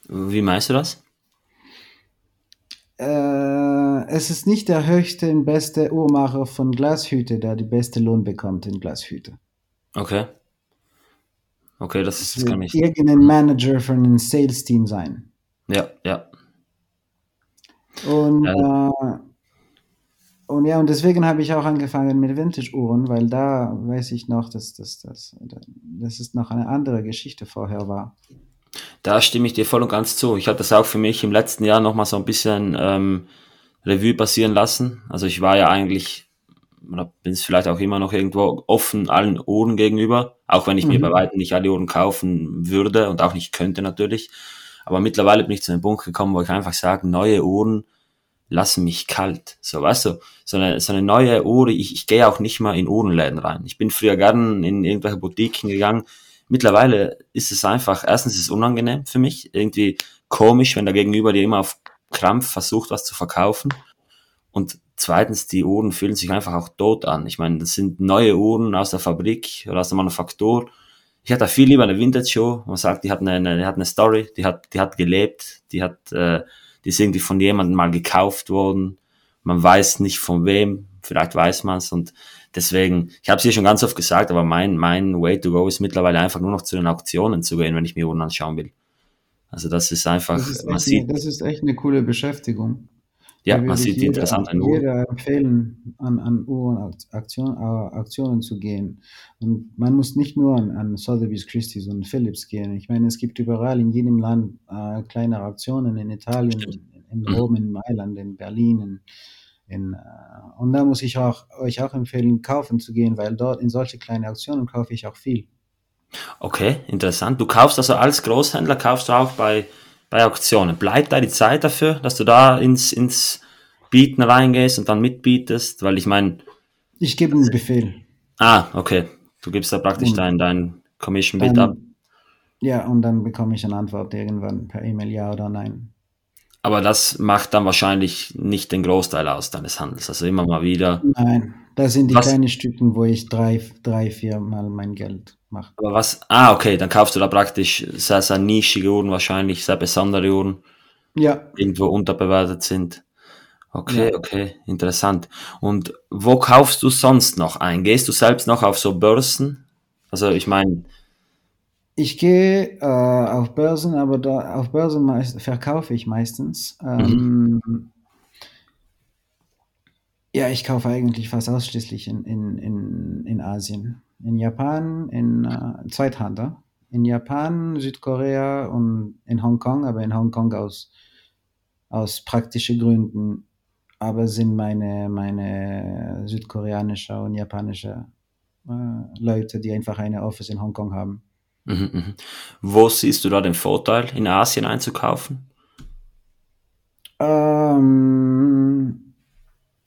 Wie meinst du das? Äh, es ist nicht der höchste und beste Uhrmacher von Glashütte, der die beste Lohn bekommt in Glashütte. Okay. Okay, das, Es das kann ich. irgendein Manager von einem Sales-Team sein. Ja, ja. Und, Ja. äh, und ja, und deswegen habe ich auch angefangen mit Vintage-Uhren, weil da weiß ich noch, dass das, das, das ist noch eine andere Geschichte vorher war. Da stimme ich dir voll und ganz zu. Ich habe das auch für mich im letzten Jahr nochmal so ein bisschen ähm, Revue passieren lassen. Also ich war ja eigentlich, oder bin es vielleicht auch immer noch irgendwo offen allen Uhren gegenüber, auch wenn ich mir Mhm. bei weitem nicht alle Uhren kaufen würde und auch nicht könnte natürlich. Aber mittlerweile bin ich zu einem Punkt gekommen, wo ich einfach sage, neue Uhren lassen mich kalt. So, weißt du, so eine, so eine neue Uhr, ich, ich gehe auch nicht mal in Uhrenläden rein. Ich bin früher gern in irgendwelche Boutiquen gegangen. Mittlerweile ist es einfach, erstens ist es unangenehm für mich, irgendwie komisch, wenn der Gegenüber dir immer auf Krampf versucht, was zu verkaufen. Und zweitens, die Uhren fühlen sich einfach auch tot an. Ich meine, das sind neue Uhren aus der Fabrik oder aus der Manufaktur. Ich hätte viel lieber eine Vintage-Show, man sagt, die hat eine, eine, die hat eine Story, die hat, die hat gelebt, die hat, äh, die ist irgendwie von jemandem mal gekauft worden. Man weiß nicht von wem, vielleicht weiß man es und deswegen, ich habe es hier schon ganz oft gesagt, aber mein, mein Way to go ist mittlerweile einfach nur noch zu den Auktionen zu gehen, wenn ich mir Uhren anschauen will. Also das ist einfach, Das ist man echt, das ist echt eine coole Beschäftigung. Ja, man sieht die jeder, interessanten Uhren. jeder empfehlen, an, an Uhrenaktionen Auktionen zu gehen. Und man muss nicht nur an, an Sotheby's, Christie's und Philips gehen. Ich meine, es gibt überall in jedem Land äh, kleine Auktionen, in Italien, in, in. Rom, in Mailand, in Berlin. In, in, äh, und da muss ich auch, euch auch empfehlen, kaufen zu gehen, weil dort in solche kleine Auktionen kaufe ich auch viel. Okay, interessant. Du kaufst also als Großhändler, kaufst du auch bei, bei Auktionen. Bleibt da die Zeit dafür, dass du da ins, ins Bieten reingehst und dann mitbietest? Weil ich meine, Ich gebe einen Befehl. ah, okay, du gibst da praktisch Und dein, dein Commission Bid ab. ja, und dann bekomme ich eine Antwort irgendwann per E-Mail, ja oder nein. Aber das macht dann wahrscheinlich nicht den Großteil aus deines Handels. Also immer mal wieder. Nein, das sind die Was, kleinen Stücken, wo ich drei, drei, vier Mal mein Geld mache. aber was, ah, okay, dann kaufst du da praktisch sehr, sehr nischige Uhren, wahrscheinlich sehr besondere Uhren, Ja, die irgendwo unterbewertet sind. Okay, ja. okay, interessant. Und wo kaufst du sonst noch ein? Gehst du selbst noch auf so Börsen? Also ich meine, Ich gehe äh, auf Börsen, aber da, auf Börsen meist, verkaufe ich meistens. mhm, Ähm, ja, ich kaufe eigentlich fast ausschließlich in, in, in, in Asien. In Japan, in äh, Zweithandel. In Japan, Südkorea und in Hongkong, aber in Hongkong aus, aus praktischen Gründen. Aber sind meine, meine südkoreanische und japanische äh, Leute, die einfach eine Office in Hongkong haben. mhm, mhm. Wo siehst du da den Vorteil, in Asien einzukaufen? Ähm,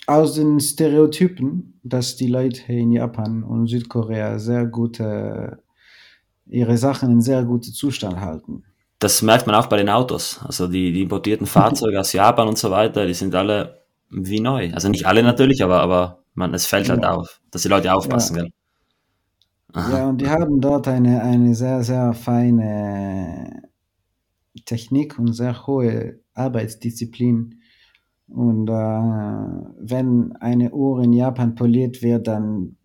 aus den Stereotypen, dass die Leute in Japan und Südkorea sehr gute, ihre Sachen in sehr gutem Zustand halten. Das merkt man auch bei den Autos. Also die, die importierten Fahrzeuge aus Japan und so weiter, die sind alle wie neu. Also nicht alle natürlich, aber, aber man, es fällt halt Ja, auf, dass die Leute aufpassen, ja. Ja, und die haben dort eine, eine sehr, sehr feine Technik und sehr hohe Arbeitsdisziplin. Und äh, wenn eine Uhr in Japan poliert wird, dann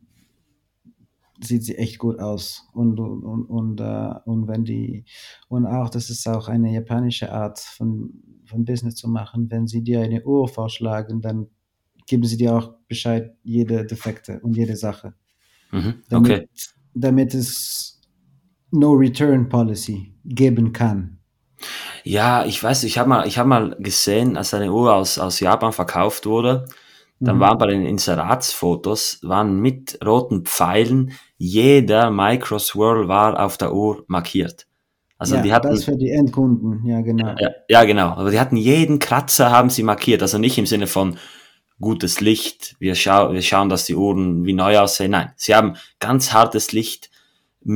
sieht sie echt gut aus. Und, und, und, äh, und wenn die, und auch, das ist auch eine japanische Art von, von Business zu machen. Wenn sie dir eine Uhr vorschlagen, dann geben sie dir auch Bescheid, jede Defekte und jede Sache. Mhm, Damit, okay. damit es No Return Policy geben kann. Ja, ich weiß, ich habe mal, ich habe mal gesehen, als eine Uhr aus, aus Japan verkauft wurde, dann waren Mhm. bei den Inseratsfotos, waren mit roten Pfeilen, jeder Microswirl war auf der Uhr markiert. Also die Ja, das hatten, für die Endkunden, ja, genau. ja, ja genau, aber die hatten jeden Kratzer haben sie markiert, also nicht im Sinne von gutes Licht, wir, schau wir schauen, dass die Uhren wie neu aussehen, nein, sie haben ganz hartes Licht,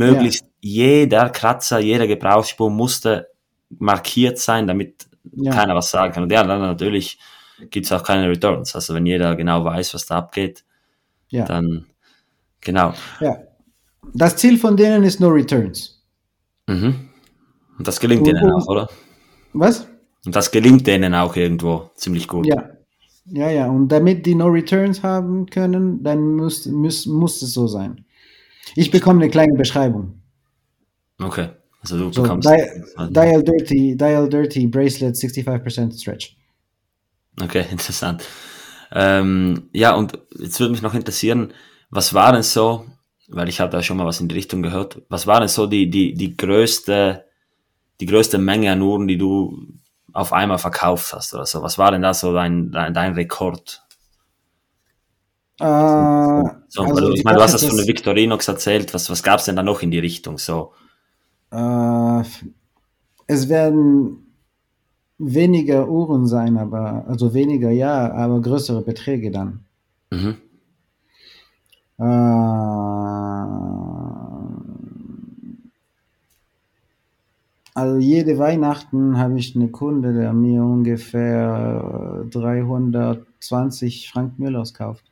Ja, möglichst jeder Kratzer, jeder Gebrauchsspur musste markiert sein, damit ja, keiner was sagen kann. Und ja, dann natürlich gibt's auch keine Returns. Also wenn jeder genau weiß, was da abgeht, ja, dann genau. ja. Das Ziel von denen ist No Returns. Mhm. Und das gelingt Und, denen auch, oder? was? Und das gelingt denen auch irgendwo ziemlich gut. Ja, ja, ja. Und damit die No Returns haben können, dann muss, muss, muss es so sein. Ich bekomme eine kleine Beschreibung. Okay. Also du So, bekommst. Di Dial Dirty, Dial Dirty Bracelet 65% Stretch. Okay, interessant. Ähm, ja, und jetzt würde mich noch interessieren, was war denn so, weil ich habe da schon mal was in die Richtung gehört, was war denn so die, die, die größte, die größte Menge an Uhren, die du auf einmal verkauft hast oder so? Was war denn da so dein, dein, dein Rekord? Äh, So, also du, ich meine, du hast das von dass Victorinox erzählt, was, was gab's denn da noch in die Richtung? So, äh, es werden weniger Uhren sein, aber also weniger ja, aber größere Beträge dann. mhm. Äh, also jede Weihnachten habe ich eine Kunde, der mir ungefähr 320 Frank Müllers kauft.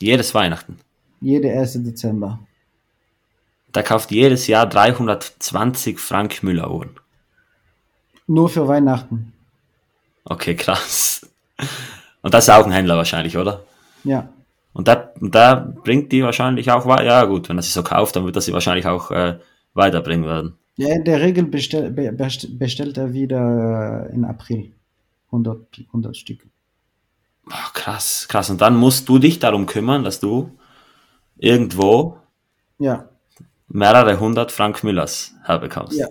jedes Weihnachten. Jede 1. Dezember. Der kauft jedes Jahr 320 Frank Müller Uhren. Nur für Weihnachten. Okay, krass. Und das ist auch ein Händler wahrscheinlich, oder? Ja. Und da, da bringt die wahrscheinlich auch weiter. Ja, gut, wenn er sie so kauft, dann wird er sie wahrscheinlich auch äh, weiterbringen werden. Ja, in der Regel bestell, be, bestellt er wieder in April 100, 100 Stück. Boah, krass, krass. Und dann musst du dich darum kümmern, dass du irgendwo Ja, mehrere hundert Frank Müllers herbekommst. ja.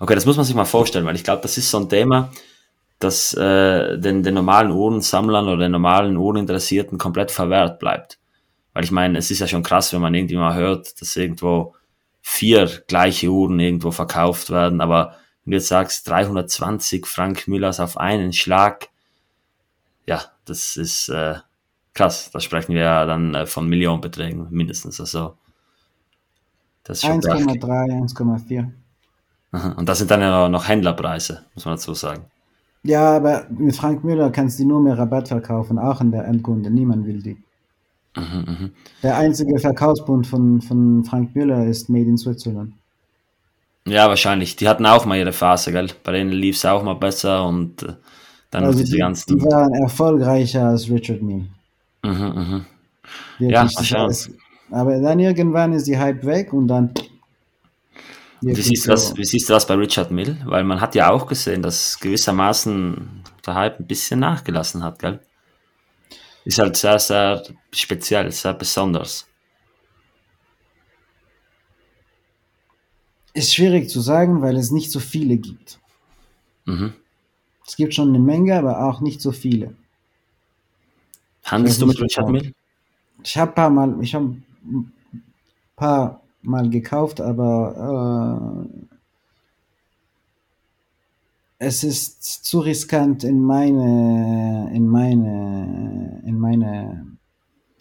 Okay, das muss man sich mal vorstellen, weil ich glaube, das ist so ein Thema, das äh, den, den normalen Uhrensammlern oder den normalen Uhreninteressierten komplett verwehrt bleibt. Weil ich meine, es ist ja schon krass, wenn man irgendwie mal hört, dass irgendwo vier gleiche Uhren irgendwo verkauft werden, aber wenn du jetzt sagst, 320 Frank Müllers auf einen Schlag, ja, das ist äh, krass. Da sprechen wir ja dann äh, von Millionenbeträgen mindestens. Also das ist schon krass. 1,3, 1,4. Aha. Und das sind dann ja noch Händlerpreise, muss man dazu sagen. Ja, aber mit Frank Müller kannst du nur mehr Rabatt verkaufen, auch an der Endkunde. Niemand will die. Mhm, mhm. Der einzige Verkaufspunkt von, von Frank Müller ist Made in Switzerland. Ja, wahrscheinlich. Die hatten auch mal ihre Phase, gell? Bei denen lief es auch mal besser und äh, dann Also diese die, ganzen. die waren erfolgreicher als Richard Mille. Mhm, mhm. Wirklich, Ja, das aber dann irgendwann ist die Hype weg und dann. Wie siehst, du so- das, wie siehst du das bei Richard Mill? Weil man hat ja auch gesehen, dass gewissermaßen der Hype ein bisschen nachgelassen hat, gell? Ist halt sehr, sehr speziell, sehr besonders. Ist schwierig zu sagen, weil es nicht so viele gibt. Mhm. Es gibt schon eine Menge, aber auch nicht so viele. Handelst du mit Richard Mill? Ich habe paar Mal, ich habe ein paar Mal gekauft, aber äh, es ist zu riskant in meine, in meine, in meine,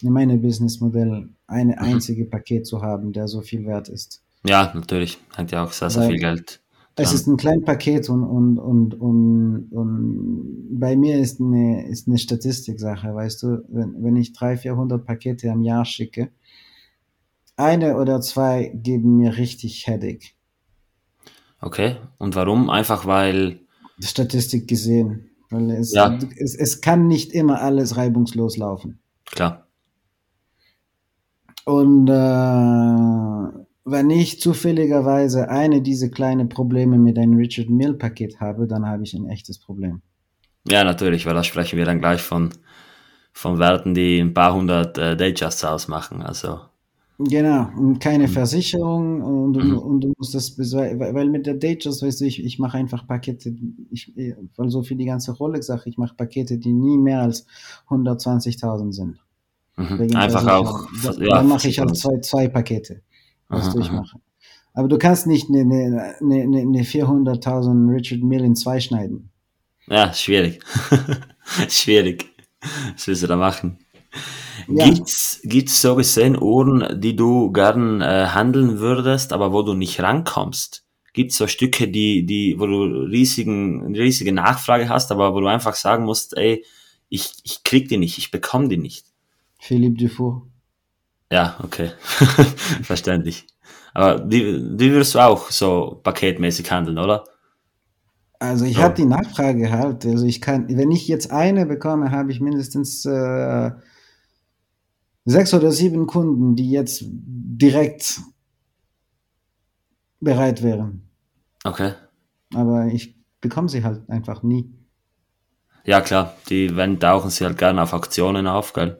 in meine Businessmodell eine einzige Paket zu haben, der so viel wert ist. Ja, natürlich. Hat ja auch sehr, sehr Weil- viel Geld. Es ist ein kleines Paket und, und, und, und, und bei mir ist eine, ist eine Statistiksache, weißt du, wenn, wenn ich 300, 400 Pakete am Jahr schicke, eine oder zwei geben mir richtig Headache. Okay. Und warum? Einfach weil, Statistik gesehen. Weil es, Ja. es, es kann nicht immer alles reibungslos laufen. klar. Und äh, wenn ich zufälligerweise eine dieser kleinen Probleme mit einem Richard Mill Paket habe, dann habe ich ein echtes Problem. Ja, natürlich, weil da sprechen wir dann gleich von, von Werten, die ein paar hundert äh, Dayjusts ausmachen. Also, Genau, und keine Versicherung und, Mhm. und du musst das, weil mit der Datejust, weißt du, ich, ich mache einfach Pakete, ich, weil so für die ganze Rolex-Sache, ich mache Pakete, die nie mehr als 120.000 sind. mhm. Wegen einfach auch. Da, ja, dann mache ich halt zwei, zwei Pakete, was Aha, durchmache. Aber du kannst nicht eine, eine, eine, eine 400.000 Richard Mill in zwei schneiden. Ja, schwierig. schwierig. Was willst du da machen? Ja. Gibt's, gibt's so gesehen Uhren, die du gern äh, handeln würdest, aber wo du nicht rankommst? Gibt's so Stücke, die, die, wo du riesigen, eine riesige Nachfrage hast, aber wo du einfach sagen musst, ey, ich, ich krieg die nicht, ich bekomme die nicht. Philippe Dufour. Ja, okay. Verständlich. Aber die, die würdest du auch so paketmäßig handeln, oder? Also ich Ja. habe die Nachfrage halt. Also ich kann, wenn ich jetzt eine bekomme, habe ich mindestens äh, sechs oder sieben Kunden, die jetzt direkt bereit wären. Okay. Aber ich bekomme sie halt einfach nie. Ja, klar, die, wenn tauchen sie halt gerne auf Aktionen auf, gell?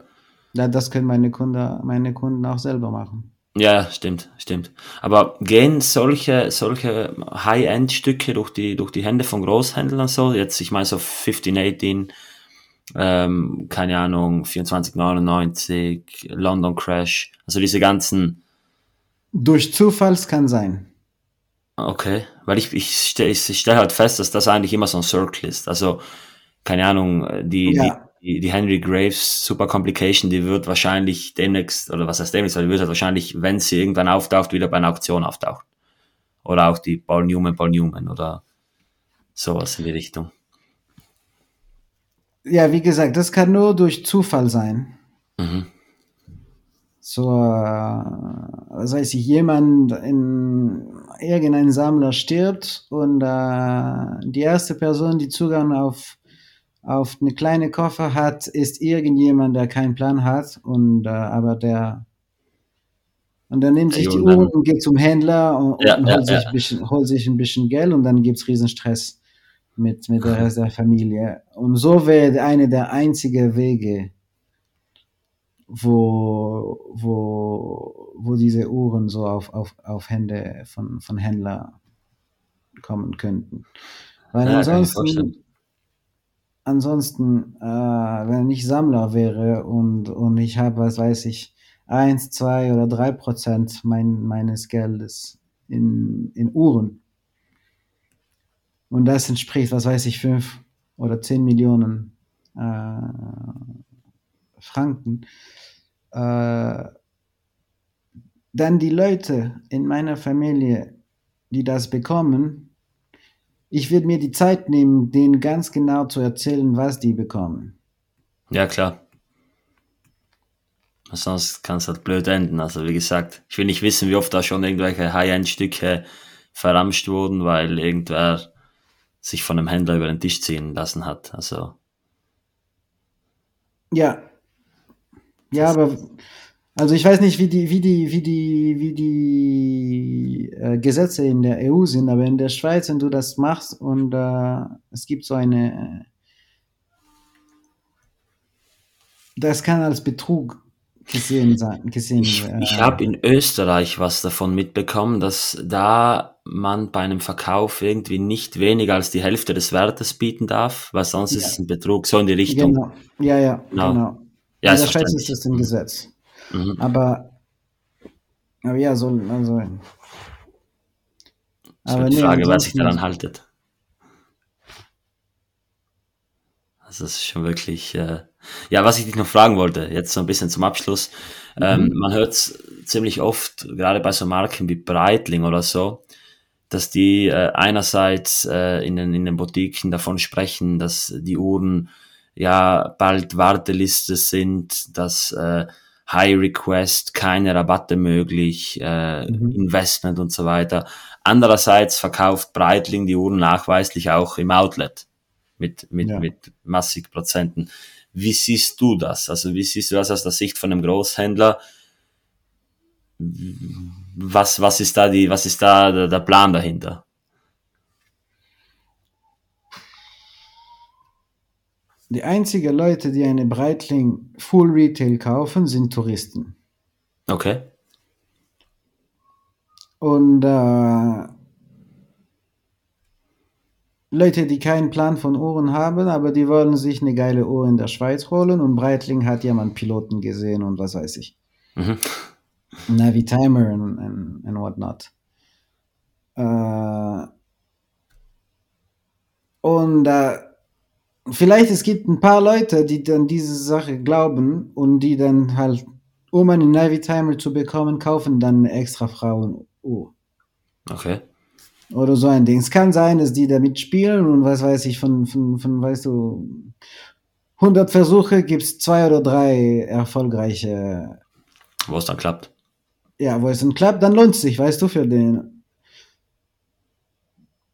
Ja, das können meine Kunden, meine Kunden auch selber machen. Ja, stimmt, stimmt. Aber gehen solche, solche High-End-Stücke durch die, durch die Hände von Großhändlern so? Jetzt, ich meine so 1518, ähm, keine Ahnung, 2499, London Crash, also diese ganzen, Durch Zufalls kann sein. okay, weil ich, ich stelle ich stell halt fest, dass das eigentlich immer so ein Circle ist. Also, keine Ahnung, die, Ja. die, die Henry Graves Super Complication, die wird wahrscheinlich demnächst, oder was heißt demnächst, die wird halt wahrscheinlich, wenn sie irgendwann auftaucht, wieder bei einer Auktion auftauchen. Oder auch die Paul Newman, Paul Newman oder sowas in die Richtung. Ja, wie gesagt, das kann nur durch Zufall sein. Mhm. So, äh, das heißt, jemand in irgendein Sammler stirbt und äh, die erste Person, die Zugang auf, auf eine kleine Koffer hat, ist irgendjemand, der keinen Plan hat und äh, aber der und dann nimmt sich die Uhren und geht zum Händler und, ja, und holt, ja, sich Ein bisschen, holt sich ein bisschen Geld und dann gibt's Riesenstress mit, mit der Rest der Familie. Und so wäre eine der einzigen Wege, wo, wo, wo diese Uhren so auf, auf, auf Hände von, von Händlern kommen könnten. Weil ja, ansonsten, ansonsten, äh, wenn ich Sammler wäre und, und ich habe, was weiß ich, eins, zwei oder drei Prozent mein, meines Geldes in, in Uhren. Und das entspricht, was weiß ich, fünf oder zehn Millionen äh, Franken. Äh, dann die Leute in meiner Familie, die das bekommen, ich würde mir die Zeit nehmen, denen ganz genau zu erzählen, was die bekommen. Ja, klar. Sonst kann es halt blöd enden. Also wie gesagt, ich will nicht wissen, wie oft da schon irgendwelche High-End-Stücke verramscht wurden, weil irgendwer sich von einem Händler über den Tisch ziehen lassen hat. Also. Ja. Ja, aber also ich weiß nicht, wie die, wie die, wie die, wie die äh, Gesetze in der EU sind, aber in der Schweiz, wenn du das machst und äh, es gibt so eine, das kann als Betrug gesehen sein. Gesehen, ich äh, ich habe in Österreich was davon mitbekommen, dass da man bei einem Verkauf irgendwie nicht weniger als die Hälfte des Wertes bieten darf, weil sonst ja. ist es ein Betrug, so in die Richtung. Genau, ja, ja, genau. genau. Ja, in der Schweiz ist das im Gesetz. Mhm. Aber, aber ja, so, also. Das aber die Frage, was sich daran haltet. Also das ist schon wirklich, äh, ja, was ich dich noch fragen wollte, jetzt so ein bisschen zum Abschluss. Mhm. Ähm, man hört ziemlich oft, gerade bei so Marken wie Breitling oder so, dass die äh, einerseits äh, in, den, in den Boutiquen davon sprechen, dass die Uhren ja bald Warteliste sind, dass äh, High Request, keine Rabatte möglich, äh, mhm. Investment und so weiter. Andererseits verkauft Breitling die Uhren nachweislich auch im Outlet mit, mit, ja. mit massig Prozenten. Wie siehst du das? Also wie siehst du das aus der Sicht von einem Großhändler? Was, was ist da die, was ist da der, der Plan dahinter? Die einzigen Leute, die eine Breitling Full Retail kaufen, sind Touristen. Okay. Und äh, Leute, die keinen Plan von Uhren haben, aber die wollen sich eine geile Uhr in der Schweiz holen und Breitling hat jemand Piloten gesehen und was weiß ich. Mhm. Navi Timer and, and, and whatnot. Äh, und äh, vielleicht es gibt ein paar Leute, die dann diese Sache glauben und die dann halt, um einen Navi Timer zu bekommen, kaufen dann eine extra Frauenuhr. Okay. Oder so ein Ding. Es kann sein, dass die da mitspielen und was weiß ich, von, von, von weißt du, 100 Versuche gibt es zwei oder drei erfolgreiche. Wo es dann klappt. Ja, wo es dann klappt, dann lohnt es sich, weißt du, für den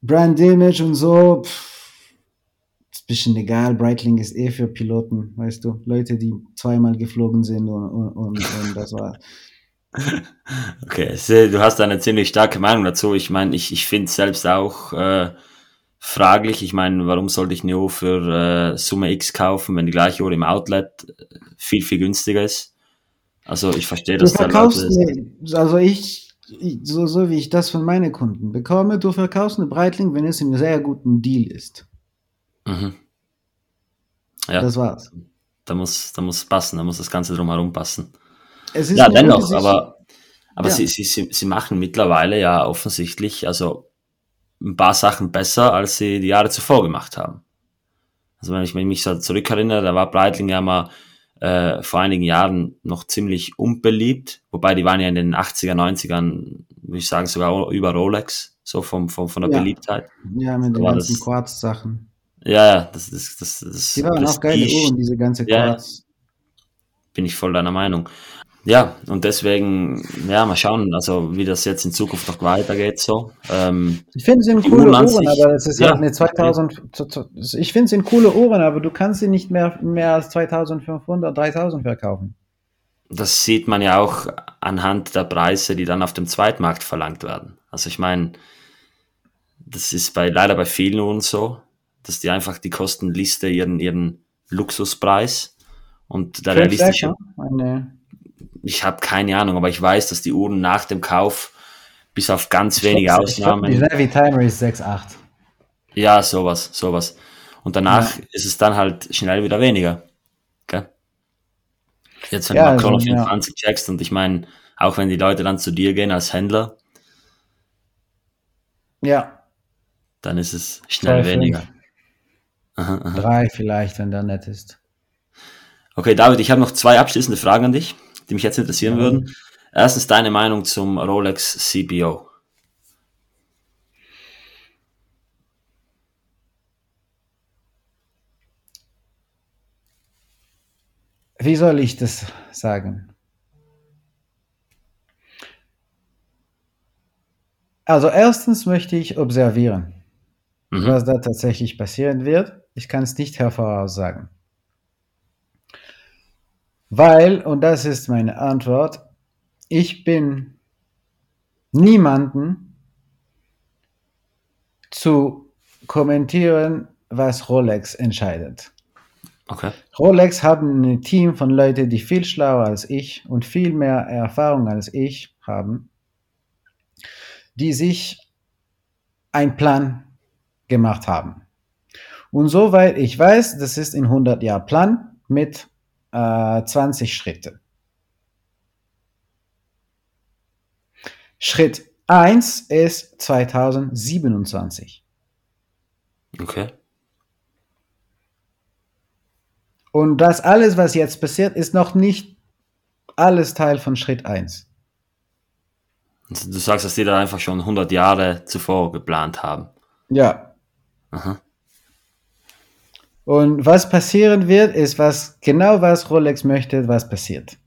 Brand Image und so. Pff, ist ein bisschen egal. Breitling ist eh für Piloten, weißt du, Leute, die zweimal geflogen sind und, und, und, und das war. Okay, du hast eine ziemlich starke Meinung dazu. Ich meine, ich, ich finde es selbst auch äh, fraglich. Ich meine, warum sollte ich eine Uhr für äh, Summe X kaufen, wenn die gleiche Uhr im Outlet äh, viel, viel günstiger ist? Also ich verstehe das. Du verkaufst eine, also ich, so, so wie ich das von meinen Kunden bekomme, du verkaufst eine Breitling, wenn es ein sehr guten Deal ist. Mhm. Ja. Das war's. Da muss, da muss passen, da muss das Ganze drumherum passen ja, dennoch, aber, aber ja. Sie, sie, sie, sie machen mittlerweile ja offensichtlich also ein paar Sachen besser, als sie die Jahre zuvor gemacht haben. Also wenn ich mich so zurückerinnere, da war Breitling ja mal äh, vor einigen Jahren noch ziemlich unbeliebt, wobei die waren ja in den 80er, 90ern, würde ich sagen, sogar über Rolex, so vom, vom, von der ja. Beliebtheit. Ja, mit den ganzen Quartz-Sachen. Ja, ja, das, das, das, das Die waren auch geile Uhren, diese ganze Quartz. Ja, bin ich voll deiner Meinung. Ja, und deswegen, ja, mal schauen, also wie das jetzt in Zukunft noch weitergeht so. Ähm, ich finde, es sind coole Uhren, sich, aber es ist ja, halt eine 2000, ich finde, es sind coole Uhren, aber du kannst sie nicht mehr, mehr als 2500, 3000 verkaufen. Das sieht man ja auch anhand der Preise, die dann auf dem Zweitmarkt verlangt werden. Also ich meine, das ist bei, leider bei vielen Uhren so, dass die einfach die Kostenliste ihren, ihren Luxuspreis und der realistische. Eine ich habe keine Ahnung, aber ich weiß, dass die Uhren nach dem Kauf bis auf ganz wenige glaub, Ausnahmen. Die Navy Timer ist 6,8. Ja, sowas, sowas. Und danach ja. ist es dann halt schnell wieder weniger. Okay? Jetzt, wenn ja, du mal Chrono also, 24 ja. checkst und ich meine, auch wenn die Leute dann zu dir gehen als Händler, ja. dann ist es schnell Zwei, weniger. Aha, aha. Drei vielleicht, wenn der nett ist. Okay, David, ich habe noch zwei abschließende Fragen an dich die mich jetzt interessieren ja. würden. Erstens deine Meinung zum Rolex CPO. Wie soll ich das sagen? Also erstens möchte ich observieren, mhm. was da tatsächlich passieren wird. Ich kann es nicht hervoraussagen. Weil, und das ist meine Antwort, ich bin niemanden zu kommentieren, was Rolex entscheidet. Okay. Rolex haben ein Team von Leuten, die viel schlauer als ich und viel mehr Erfahrung als ich haben, die sich einen Plan gemacht haben. Und soweit ich weiß, das ist in 100 Jahren Plan mit äh, 20 Schritte. Schritt 1 ist 2027. Okay. Und das alles, was jetzt passiert, ist noch nicht alles Teil von Schritt 1. Also du sagst, dass die da einfach schon 100 Jahre zuvor geplant haben. Ja. Aha. Und was passieren wird, ist, was genau was Rolex möchte, was passiert.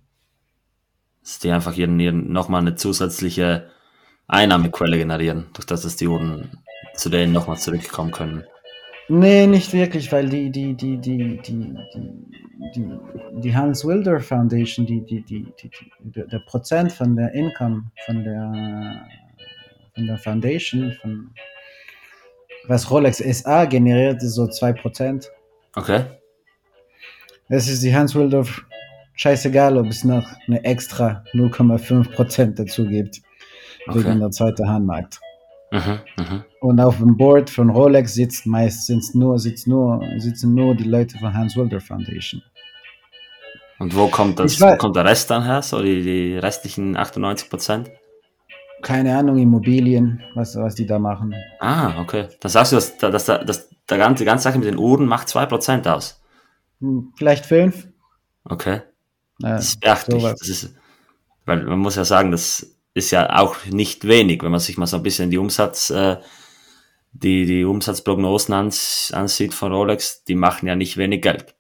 Dass die einfach ihren nochmal eine zusätzliche Einnahmequelle generieren, durch das, dass die Uhren zu denen nochmal zurückkommen können. Nee, nicht wirklich, weil die, die, die, die, die, die, die Hans Wilder Foundation, die, die, die, die, der Prozent von der Income, von der, von der Foundation, von was Rolex SA generiert, ist so 2%. Okay. Es ist die Hans Wildorf scheißegal, ob es noch eine extra 0,5% dazu gibt. Okay. Wegen der zweiten Handmarkt. Mhm, mh. Und auf dem Board von Rolex sitzt meistens nur, sitzt nur, sitzen nur die Leute von Hans Wilder Foundation. Und wo kommt das, wo kommt der Rest dann her? So die, die restlichen 98 Keine Ahnung, Immobilien, was, was die da machen. Ah, okay. Dann sagst du, dass, dass, dass, dass der ganze, die ganze Sache mit den Uhren macht 2% aus. Hm, vielleicht 5. Okay. Ja, das ist beachtlich. Das ist, weil man muss ja sagen, das ist ja auch nicht wenig, wenn man sich mal so ein bisschen die Umsatz, äh, die, die Umsatzprognosen ans, ansieht von Rolex, die machen ja nicht wenig Geld.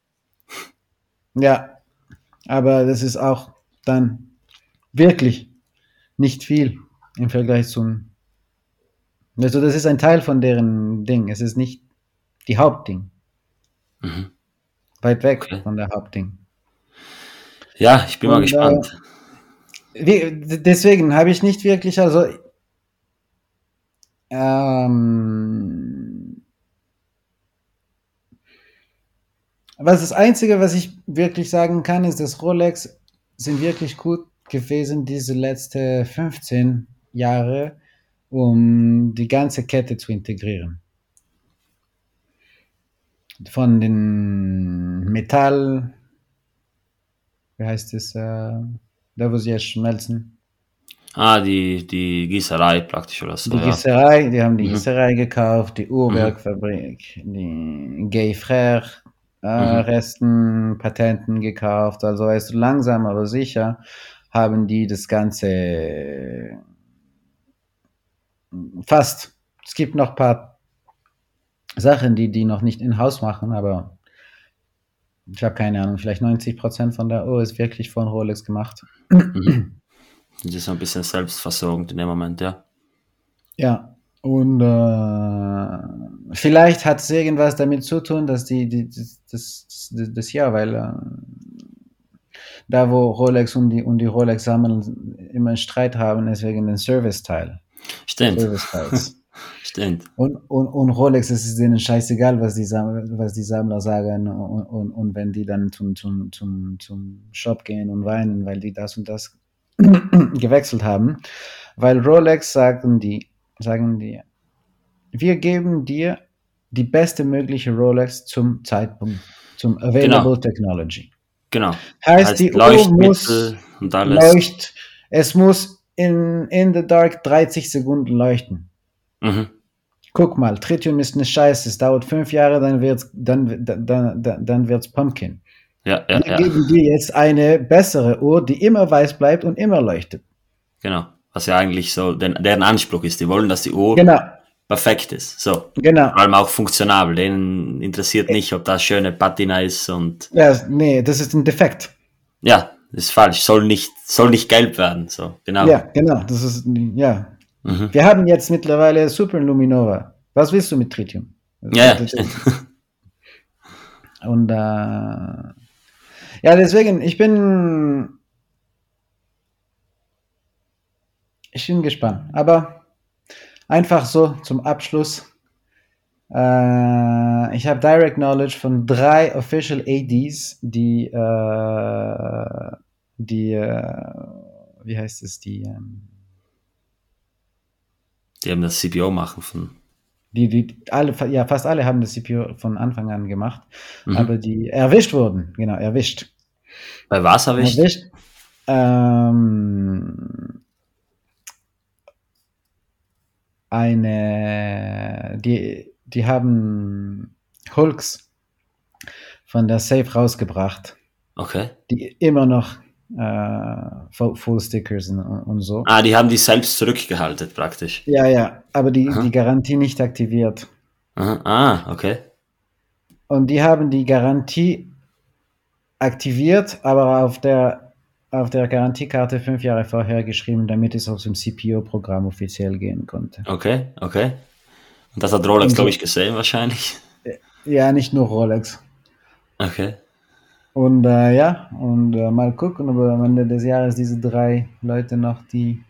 Ja, aber das ist auch dann wirklich nicht viel im Vergleich zum. Also das ist ein Teil von deren Ding. Es ist nicht die Hauptding. Mhm. Weit weg okay. von der Hauptding. Ja, ich bin Und, mal gespannt. Äh, wie, deswegen habe ich nicht wirklich, also ähm, was das Einzige, was ich wirklich sagen kann, ist, dass Rolex sind wirklich gut gewesen diese letzten 15 Jahre, um die ganze Kette zu integrieren von den Metall, wie heißt es, äh, da wo sie jetzt schmelzen. Ah, die, die Gießerei praktisch oder so. Die ja. Gießerei, die haben die mhm. Gießerei gekauft, die Uhrwerkfabrik, mhm. die Gay Frère, äh, mhm. Resten, Patenten gekauft. Also du, langsam aber sicher haben die das Ganze fast. Es gibt noch ein paar Sachen, die die noch nicht in Haus machen, aber ich habe keine Ahnung, vielleicht 90 Prozent von der Uhr ist wirklich von Rolex gemacht. Mhm. Das ist so ein bisschen selbstversorgend in dem Moment, ja. Ja, und äh, vielleicht hat es irgendwas damit zu tun, dass die, die das, das, das, Jahr, weil äh, da wo Rolex und die, und die Rolex sammeln immer einen Streit haben, ist wegen den Service-Teil. Stimmt. Stimmt. Und, und, und Rolex es ist denen scheißegal, was die, Sam- was die Sammler sagen und, und, und wenn die dann zum, zum, zum, zum Shop gehen und weinen, weil die das und das gewechselt haben. Weil Rolex sagen die, sagen die, wir geben dir die beste mögliche Rolex zum Zeitpunkt, zum Available Technology. Genau. Heißt, die Uhr muss und alles. leucht, es muss in, in the dark 30 Sekunden leuchten. Mhm. Guck mal, Tritium ist eine Scheiße, es dauert fünf Jahre, dann wird's, dann, dann, dann, dann wird's Pumpkin. Ja, ja, Wir ja. geben dir jetzt eine bessere Uhr, die immer weiß bleibt und immer leuchtet. Genau. Was ja eigentlich so den, deren Anspruch ist. Die wollen, dass die Uhr Genau, perfekt ist. So. genau. Vor allem auch funktionabel. Denen interessiert nicht, ob das schöne Patina ist und Ja, nee, das ist ein Defekt. ja, ist falsch. Soll nicht, soll nicht gelb werden. So, genau. Ja, genau, das ist, ja. Mhm. Wir haben jetzt mittlerweile Superluminova. Was willst du mit Tritium? Ja, Das- ja. Und äh, ja, deswegen, ich bin ich bin gespannt. Aber einfach so zum Abschluss. Äh, ich habe Direct Knowledge von drei Official ADs, die äh, die äh, wie heißt es, die ähm, Die haben das CPO machen von. die, die alle, ja, fast alle haben das CPO von Anfang an gemacht, Mhm. aber die erwischt wurden, genau, erwischt. Bei was ich? Erwischt. Ähm, eine, die, die haben Hulks von der Safe rausgebracht, Okay. die immer noch äh, Full Full Stickers und, und so. Ah, die haben die selbst zurückgehalten, praktisch. Ja, ja, aber die, Aha. die Garantie nicht aktiviert. Aha. Ah, okay. Und die haben die Garantie aktiviert, aber auf der, auf der Garantiekarte fünf Jahre vorher geschrieben, damit es aus dem CPO-Programm offiziell gehen konnte. Okay, okay. Und das hat Rolex, glaube ich, gesehen wahrscheinlich. Ja, nicht nur Rolex. Okay. Und äh, ja, und äh, mal gucken, ob am Ende des Jahres diese drei Leute noch die,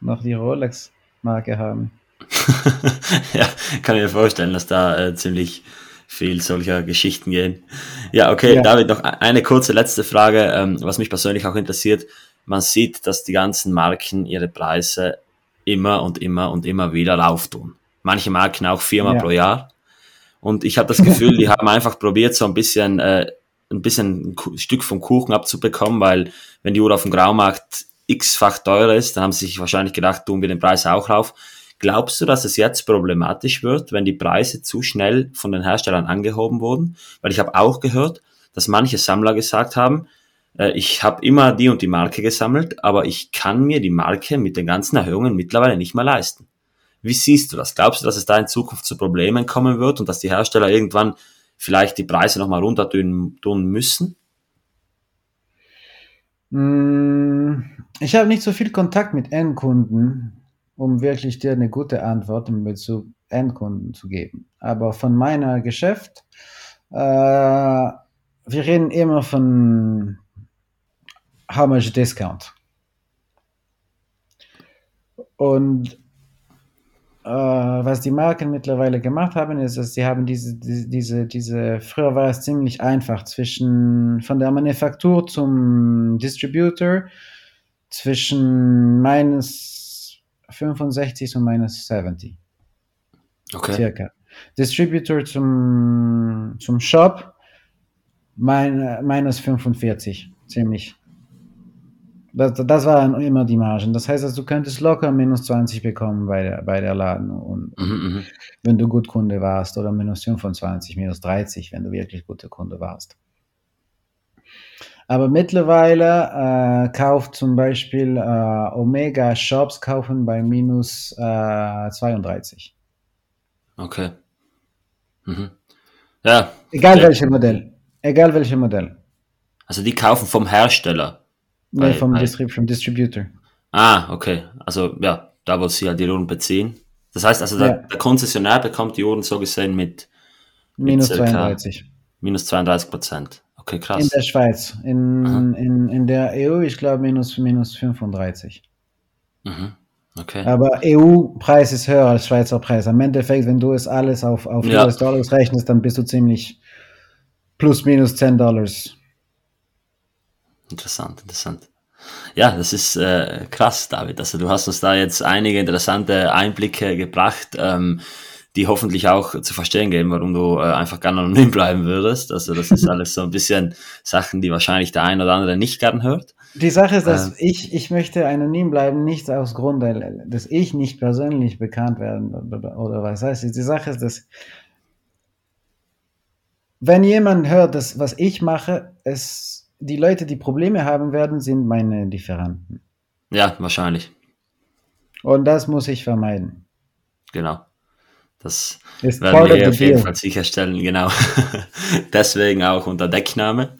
noch die Rolex-Marke haben. ja, kann ich mir vorstellen, dass da äh, ziemlich viel solcher Geschichten gehen. Ja, okay, Ja. David, noch eine kurze letzte Frage, ähm, was mich persönlich auch interessiert. Man sieht, dass die ganzen Marken ihre Preise immer und immer und immer wieder auftun. Manche Marken auch viermal Ja. pro Jahr. Und ich habe das Gefühl, die haben einfach probiert, so ein bisschen, äh, ein bisschen ein Stück vom Kuchen abzubekommen, weil wenn die Uhr auf dem Graumarkt x-fach teurer ist, dann haben sie sich wahrscheinlich gedacht, tun wir den Preis auch rauf. Glaubst du, dass es jetzt problematisch wird, wenn die Preise zu schnell von den Herstellern angehoben wurden? Weil ich habe auch gehört, dass manche Sammler gesagt haben, äh, ich habe immer die und die Marke gesammelt, aber ich kann mir die Marke mit den ganzen Erhöhungen mittlerweile nicht mehr leisten. Wie siehst du das? Glaubst du, dass es da in Zukunft zu Problemen kommen wird und dass die Hersteller irgendwann vielleicht die Preise nochmal runter tun müssen? Mm, Ich habe nicht so viel Kontakt mit Endkunden, um wirklich dir eine gute Antwort in Bezug Endkunden zu geben. Aber von meiner Geschäft, äh, wir reden immer von how much discount. Und äh, was die Marken mittlerweile gemacht haben, ist, dass sie haben diese, diese, diese, diese, früher war es ziemlich einfach zwischen, von der Manufaktur zum Distributor, zwischen minus 65 und minus 70, Okay. circa. Distributor zum, zum Shop, mein, minus 45, ziemlich. Das, das waren immer die Margen. Das heißt, also, du könntest locker minus 20 bekommen bei der, bei der Laden und, Mhm, mhm. wenn du gut Kunde warst oder minus 25, minus 30, wenn du wirklich guter Kunde warst. Aber mittlerweile äh, kauft zum Beispiel äh, Omega Shops kaufen bei minus äh, 32. Okay. Mhm. Ja, Egal welches Modell. Egal welche Modell. Also die kaufen vom Hersteller. Nee, vom, bei- Distrib vom Distributor. Ah, okay. Also ja, da wo sie halt die Uhren beziehen. Das heißt also, der, Ja. der Konzessionär bekommt die Uhren so gesehen mit Minus circa- 32. minus 32 Prozent. Okay, In krass. der Schweiz. In, in, in der EU, ich glaube, minus, minus 35. Mhm. Okay. Aber EU-Preis ist höher als Schweizer Preis. Am Endeffekt, wenn du es alles auf, auf Ja. US Dollars rechnest, dann bist du ziemlich plus minus 10 Dollars. Interessant, interessant. Ja, das ist äh, krass, David. Also du hast uns da jetzt einige interessante Einblicke gebracht, ähm, die hoffentlich auch zu verstehen geben, warum du äh, einfach gerne anonym bleiben würdest. Also das ist alles so ein bisschen Sachen, die wahrscheinlich der ein oder andere nicht gern hört. Die Sache ist, dass Ähm. ich, ich möchte anonym bleiben, nicht aus Grund, dass ich nicht persönlich bekannt werden oder, oder was heißt. Die Sache ist, dass wenn jemand hört, dass was ich mache, es die Leute, die Probleme haben werden, sind meine Lieferanten. Ja, wahrscheinlich. Und das muss ich vermeiden. Genau. Das Ist werden wir auf jeden deal. Fall sicherstellen, genau. Deswegen auch unter Deckname.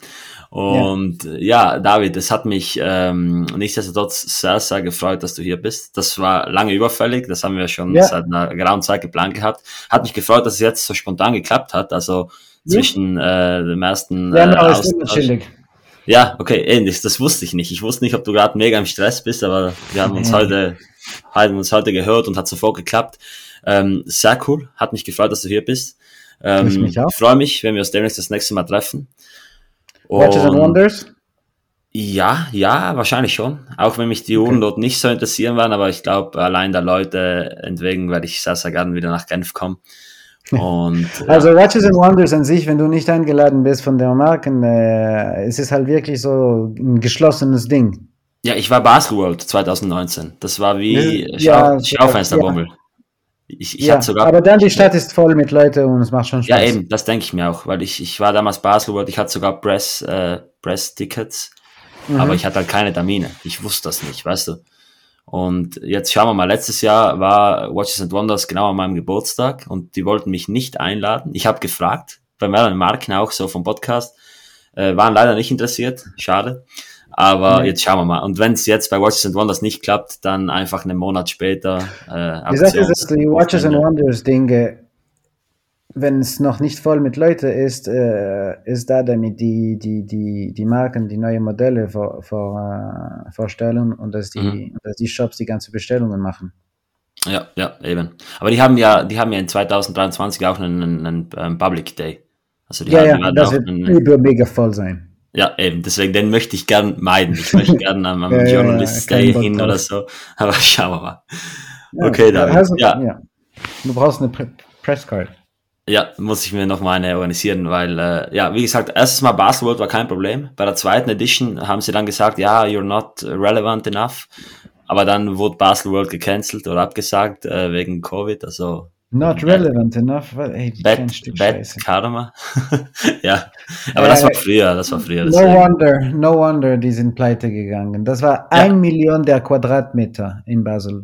Und ja. David, es hat mich ähm, nichtsdestotrotz sehr, sehr gefreut, dass du hier bist. Das war lange überfällig, das haben wir schon Ja. seit einer geraumen Zeit geplant gehabt. Hat mich gefreut, dass es jetzt so spontan geklappt hat, also Ja. zwischen äh, dem ersten Ja, äh, aber chillig. Ja, okay, ähnlich. Das wusste ich nicht. Ich wusste nicht, ob du gerade mega im Stress bist, aber wir haben uns heute, haben uns heute gehört und hat sofort geklappt. Ähm, sehr cool. Hat mich gefreut, dass du hier bist. Ähm, Ich mich auch. freue mich, wenn wir uns demnächst das nächste Mal treffen. Watches and Und- Wonders? Ja, ja, wahrscheinlich schon. Auch wenn mich die Uhren dort nicht so interessieren werden, aber ich glaube, allein der Leute entwegen werde ich sehr, sehr gerne wieder nach Genf kommen. Und ja, Also Watches and Wonders an sich, wenn du nicht eingeladen bist von der Marken, äh, es ist halt wirklich so ein geschlossenes Ding. ja, ich war Basketworld 2019. Das war wie Ja, Schau, Schaufensterbummel. Ich, ich ja, hatte sogar aber dann die Stadt ist voll mit Leuten und es macht schon Ja, Spaß. eben, das denke ich mir auch, weil ich, ich war damals Baselworld, ich hatte sogar Press, äh, Press-Tickets, Mhm. aber ich hatte halt keine Termine. Ich wusste das nicht, weißt du. Und jetzt schauen wir mal, letztes Jahr war Watches and Wonders genau an meinem Geburtstag und die wollten mich nicht einladen. Ich habe gefragt, bei mehreren Marken auch so vom Podcast, äh, waren leider nicht interessiert, schade. Aber jetzt schauen wir mal. Und wenn es jetzt bei Watches and Wonders nicht klappt, dann einfach einen Monat später. Äh, Die Sache ist, Aktions- Watches and. Wonders Dinge, wenn es noch nicht voll mit Leuten ist, äh, ist da damit die, die, die, die Marken die neue Modelle vor, vor, äh, vorstellen und dass die, Mhm. dass die Shops die ganze Bestellungen machen. Ja, ja, eben. Aber die haben ja, die haben ja in 2023 auch einen, einen, einen ähm, Public Day. Also die Ja, haben, ja, das wird einen, über mega voll sein. ja, eben. Deswegen, den möchte ich gern meiden. Ich möchte gern am, am Ja, Journalist Day hin drauf. oder so. Aber schauen wir mal. Okay, David. also, Ja. ja. Du brauchst eine Pre Presscard. Ja, muss ich mir noch mal eine organisieren, weil, äh, ja, wie gesagt, erstes Mal Basketball war kein Problem. Bei der zweiten Edition haben sie dann gesagt, ja, you're not relevant enough. Aber dann wurde Basketball gecancelt oder abgesagt äh, wegen Covid. Also Not relevant enough. Weil, Ey, Bad, Bad. Karma. ja, aber das Äh, war früher, das war früher. No deswegen. wonder, no wonder, die sind pleite gegangen. Das war ein Million der Quadratmeter in Basel.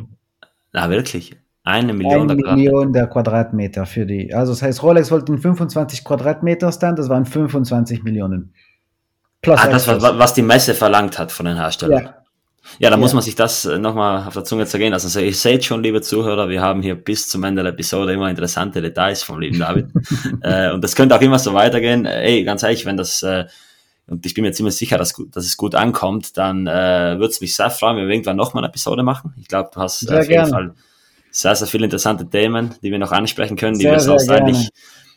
Na, wirklich? Eine Million Eine der Million der Quadratmeter für die. Also das heißt, Rolex wollten 25 Quadratmeter Stand, das waren 25 Millionen. Plus Ah, das war, was die Messe verlangt hat von den Herstellern. Ja, Ja, da Ja. muss man sich das nochmal auf der Zunge zergehen lassen. Also ihr seht schon, liebe Zuhörer, wir haben hier bis zum Ende der Episode immer interessante Details vom lieben David. äh, und das könnte auch immer so weitergehen. Äh, Ey, ganz ehrlich, wenn das, äh, und ich bin mir ziemlich sicher, dass, dass es gut ankommt, dann äh, würde es mich sehr freuen, wenn wir irgendwann nochmal eine Episode machen. Ich glaube, du hast äh, Sehr auf jeden gerne. Fall sehr, sehr viele interessante Themen, die wir noch ansprechen können, die Sehr, wir sonst eigentlich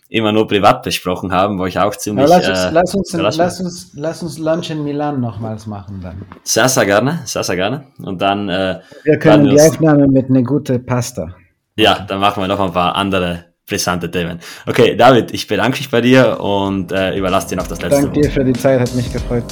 immer nur privat besprochen haben, wo ich auch ziemlich... Aber lass uns, äh, lass, uns, lass, uns, lass uns Lunch in Milan nochmals machen dann. Sehr, sehr gerne, sehr, sehr gerne. Und dann, äh, Wir können die wir Aufnahme mit einer guten Pasta. ja, dann machen wir noch ein paar andere brisante Themen. Okay, David, ich bedanke mich bei dir und äh, überlasse dir noch das letzte Danke Wort. dir für die Zeit, hat mich gefreut.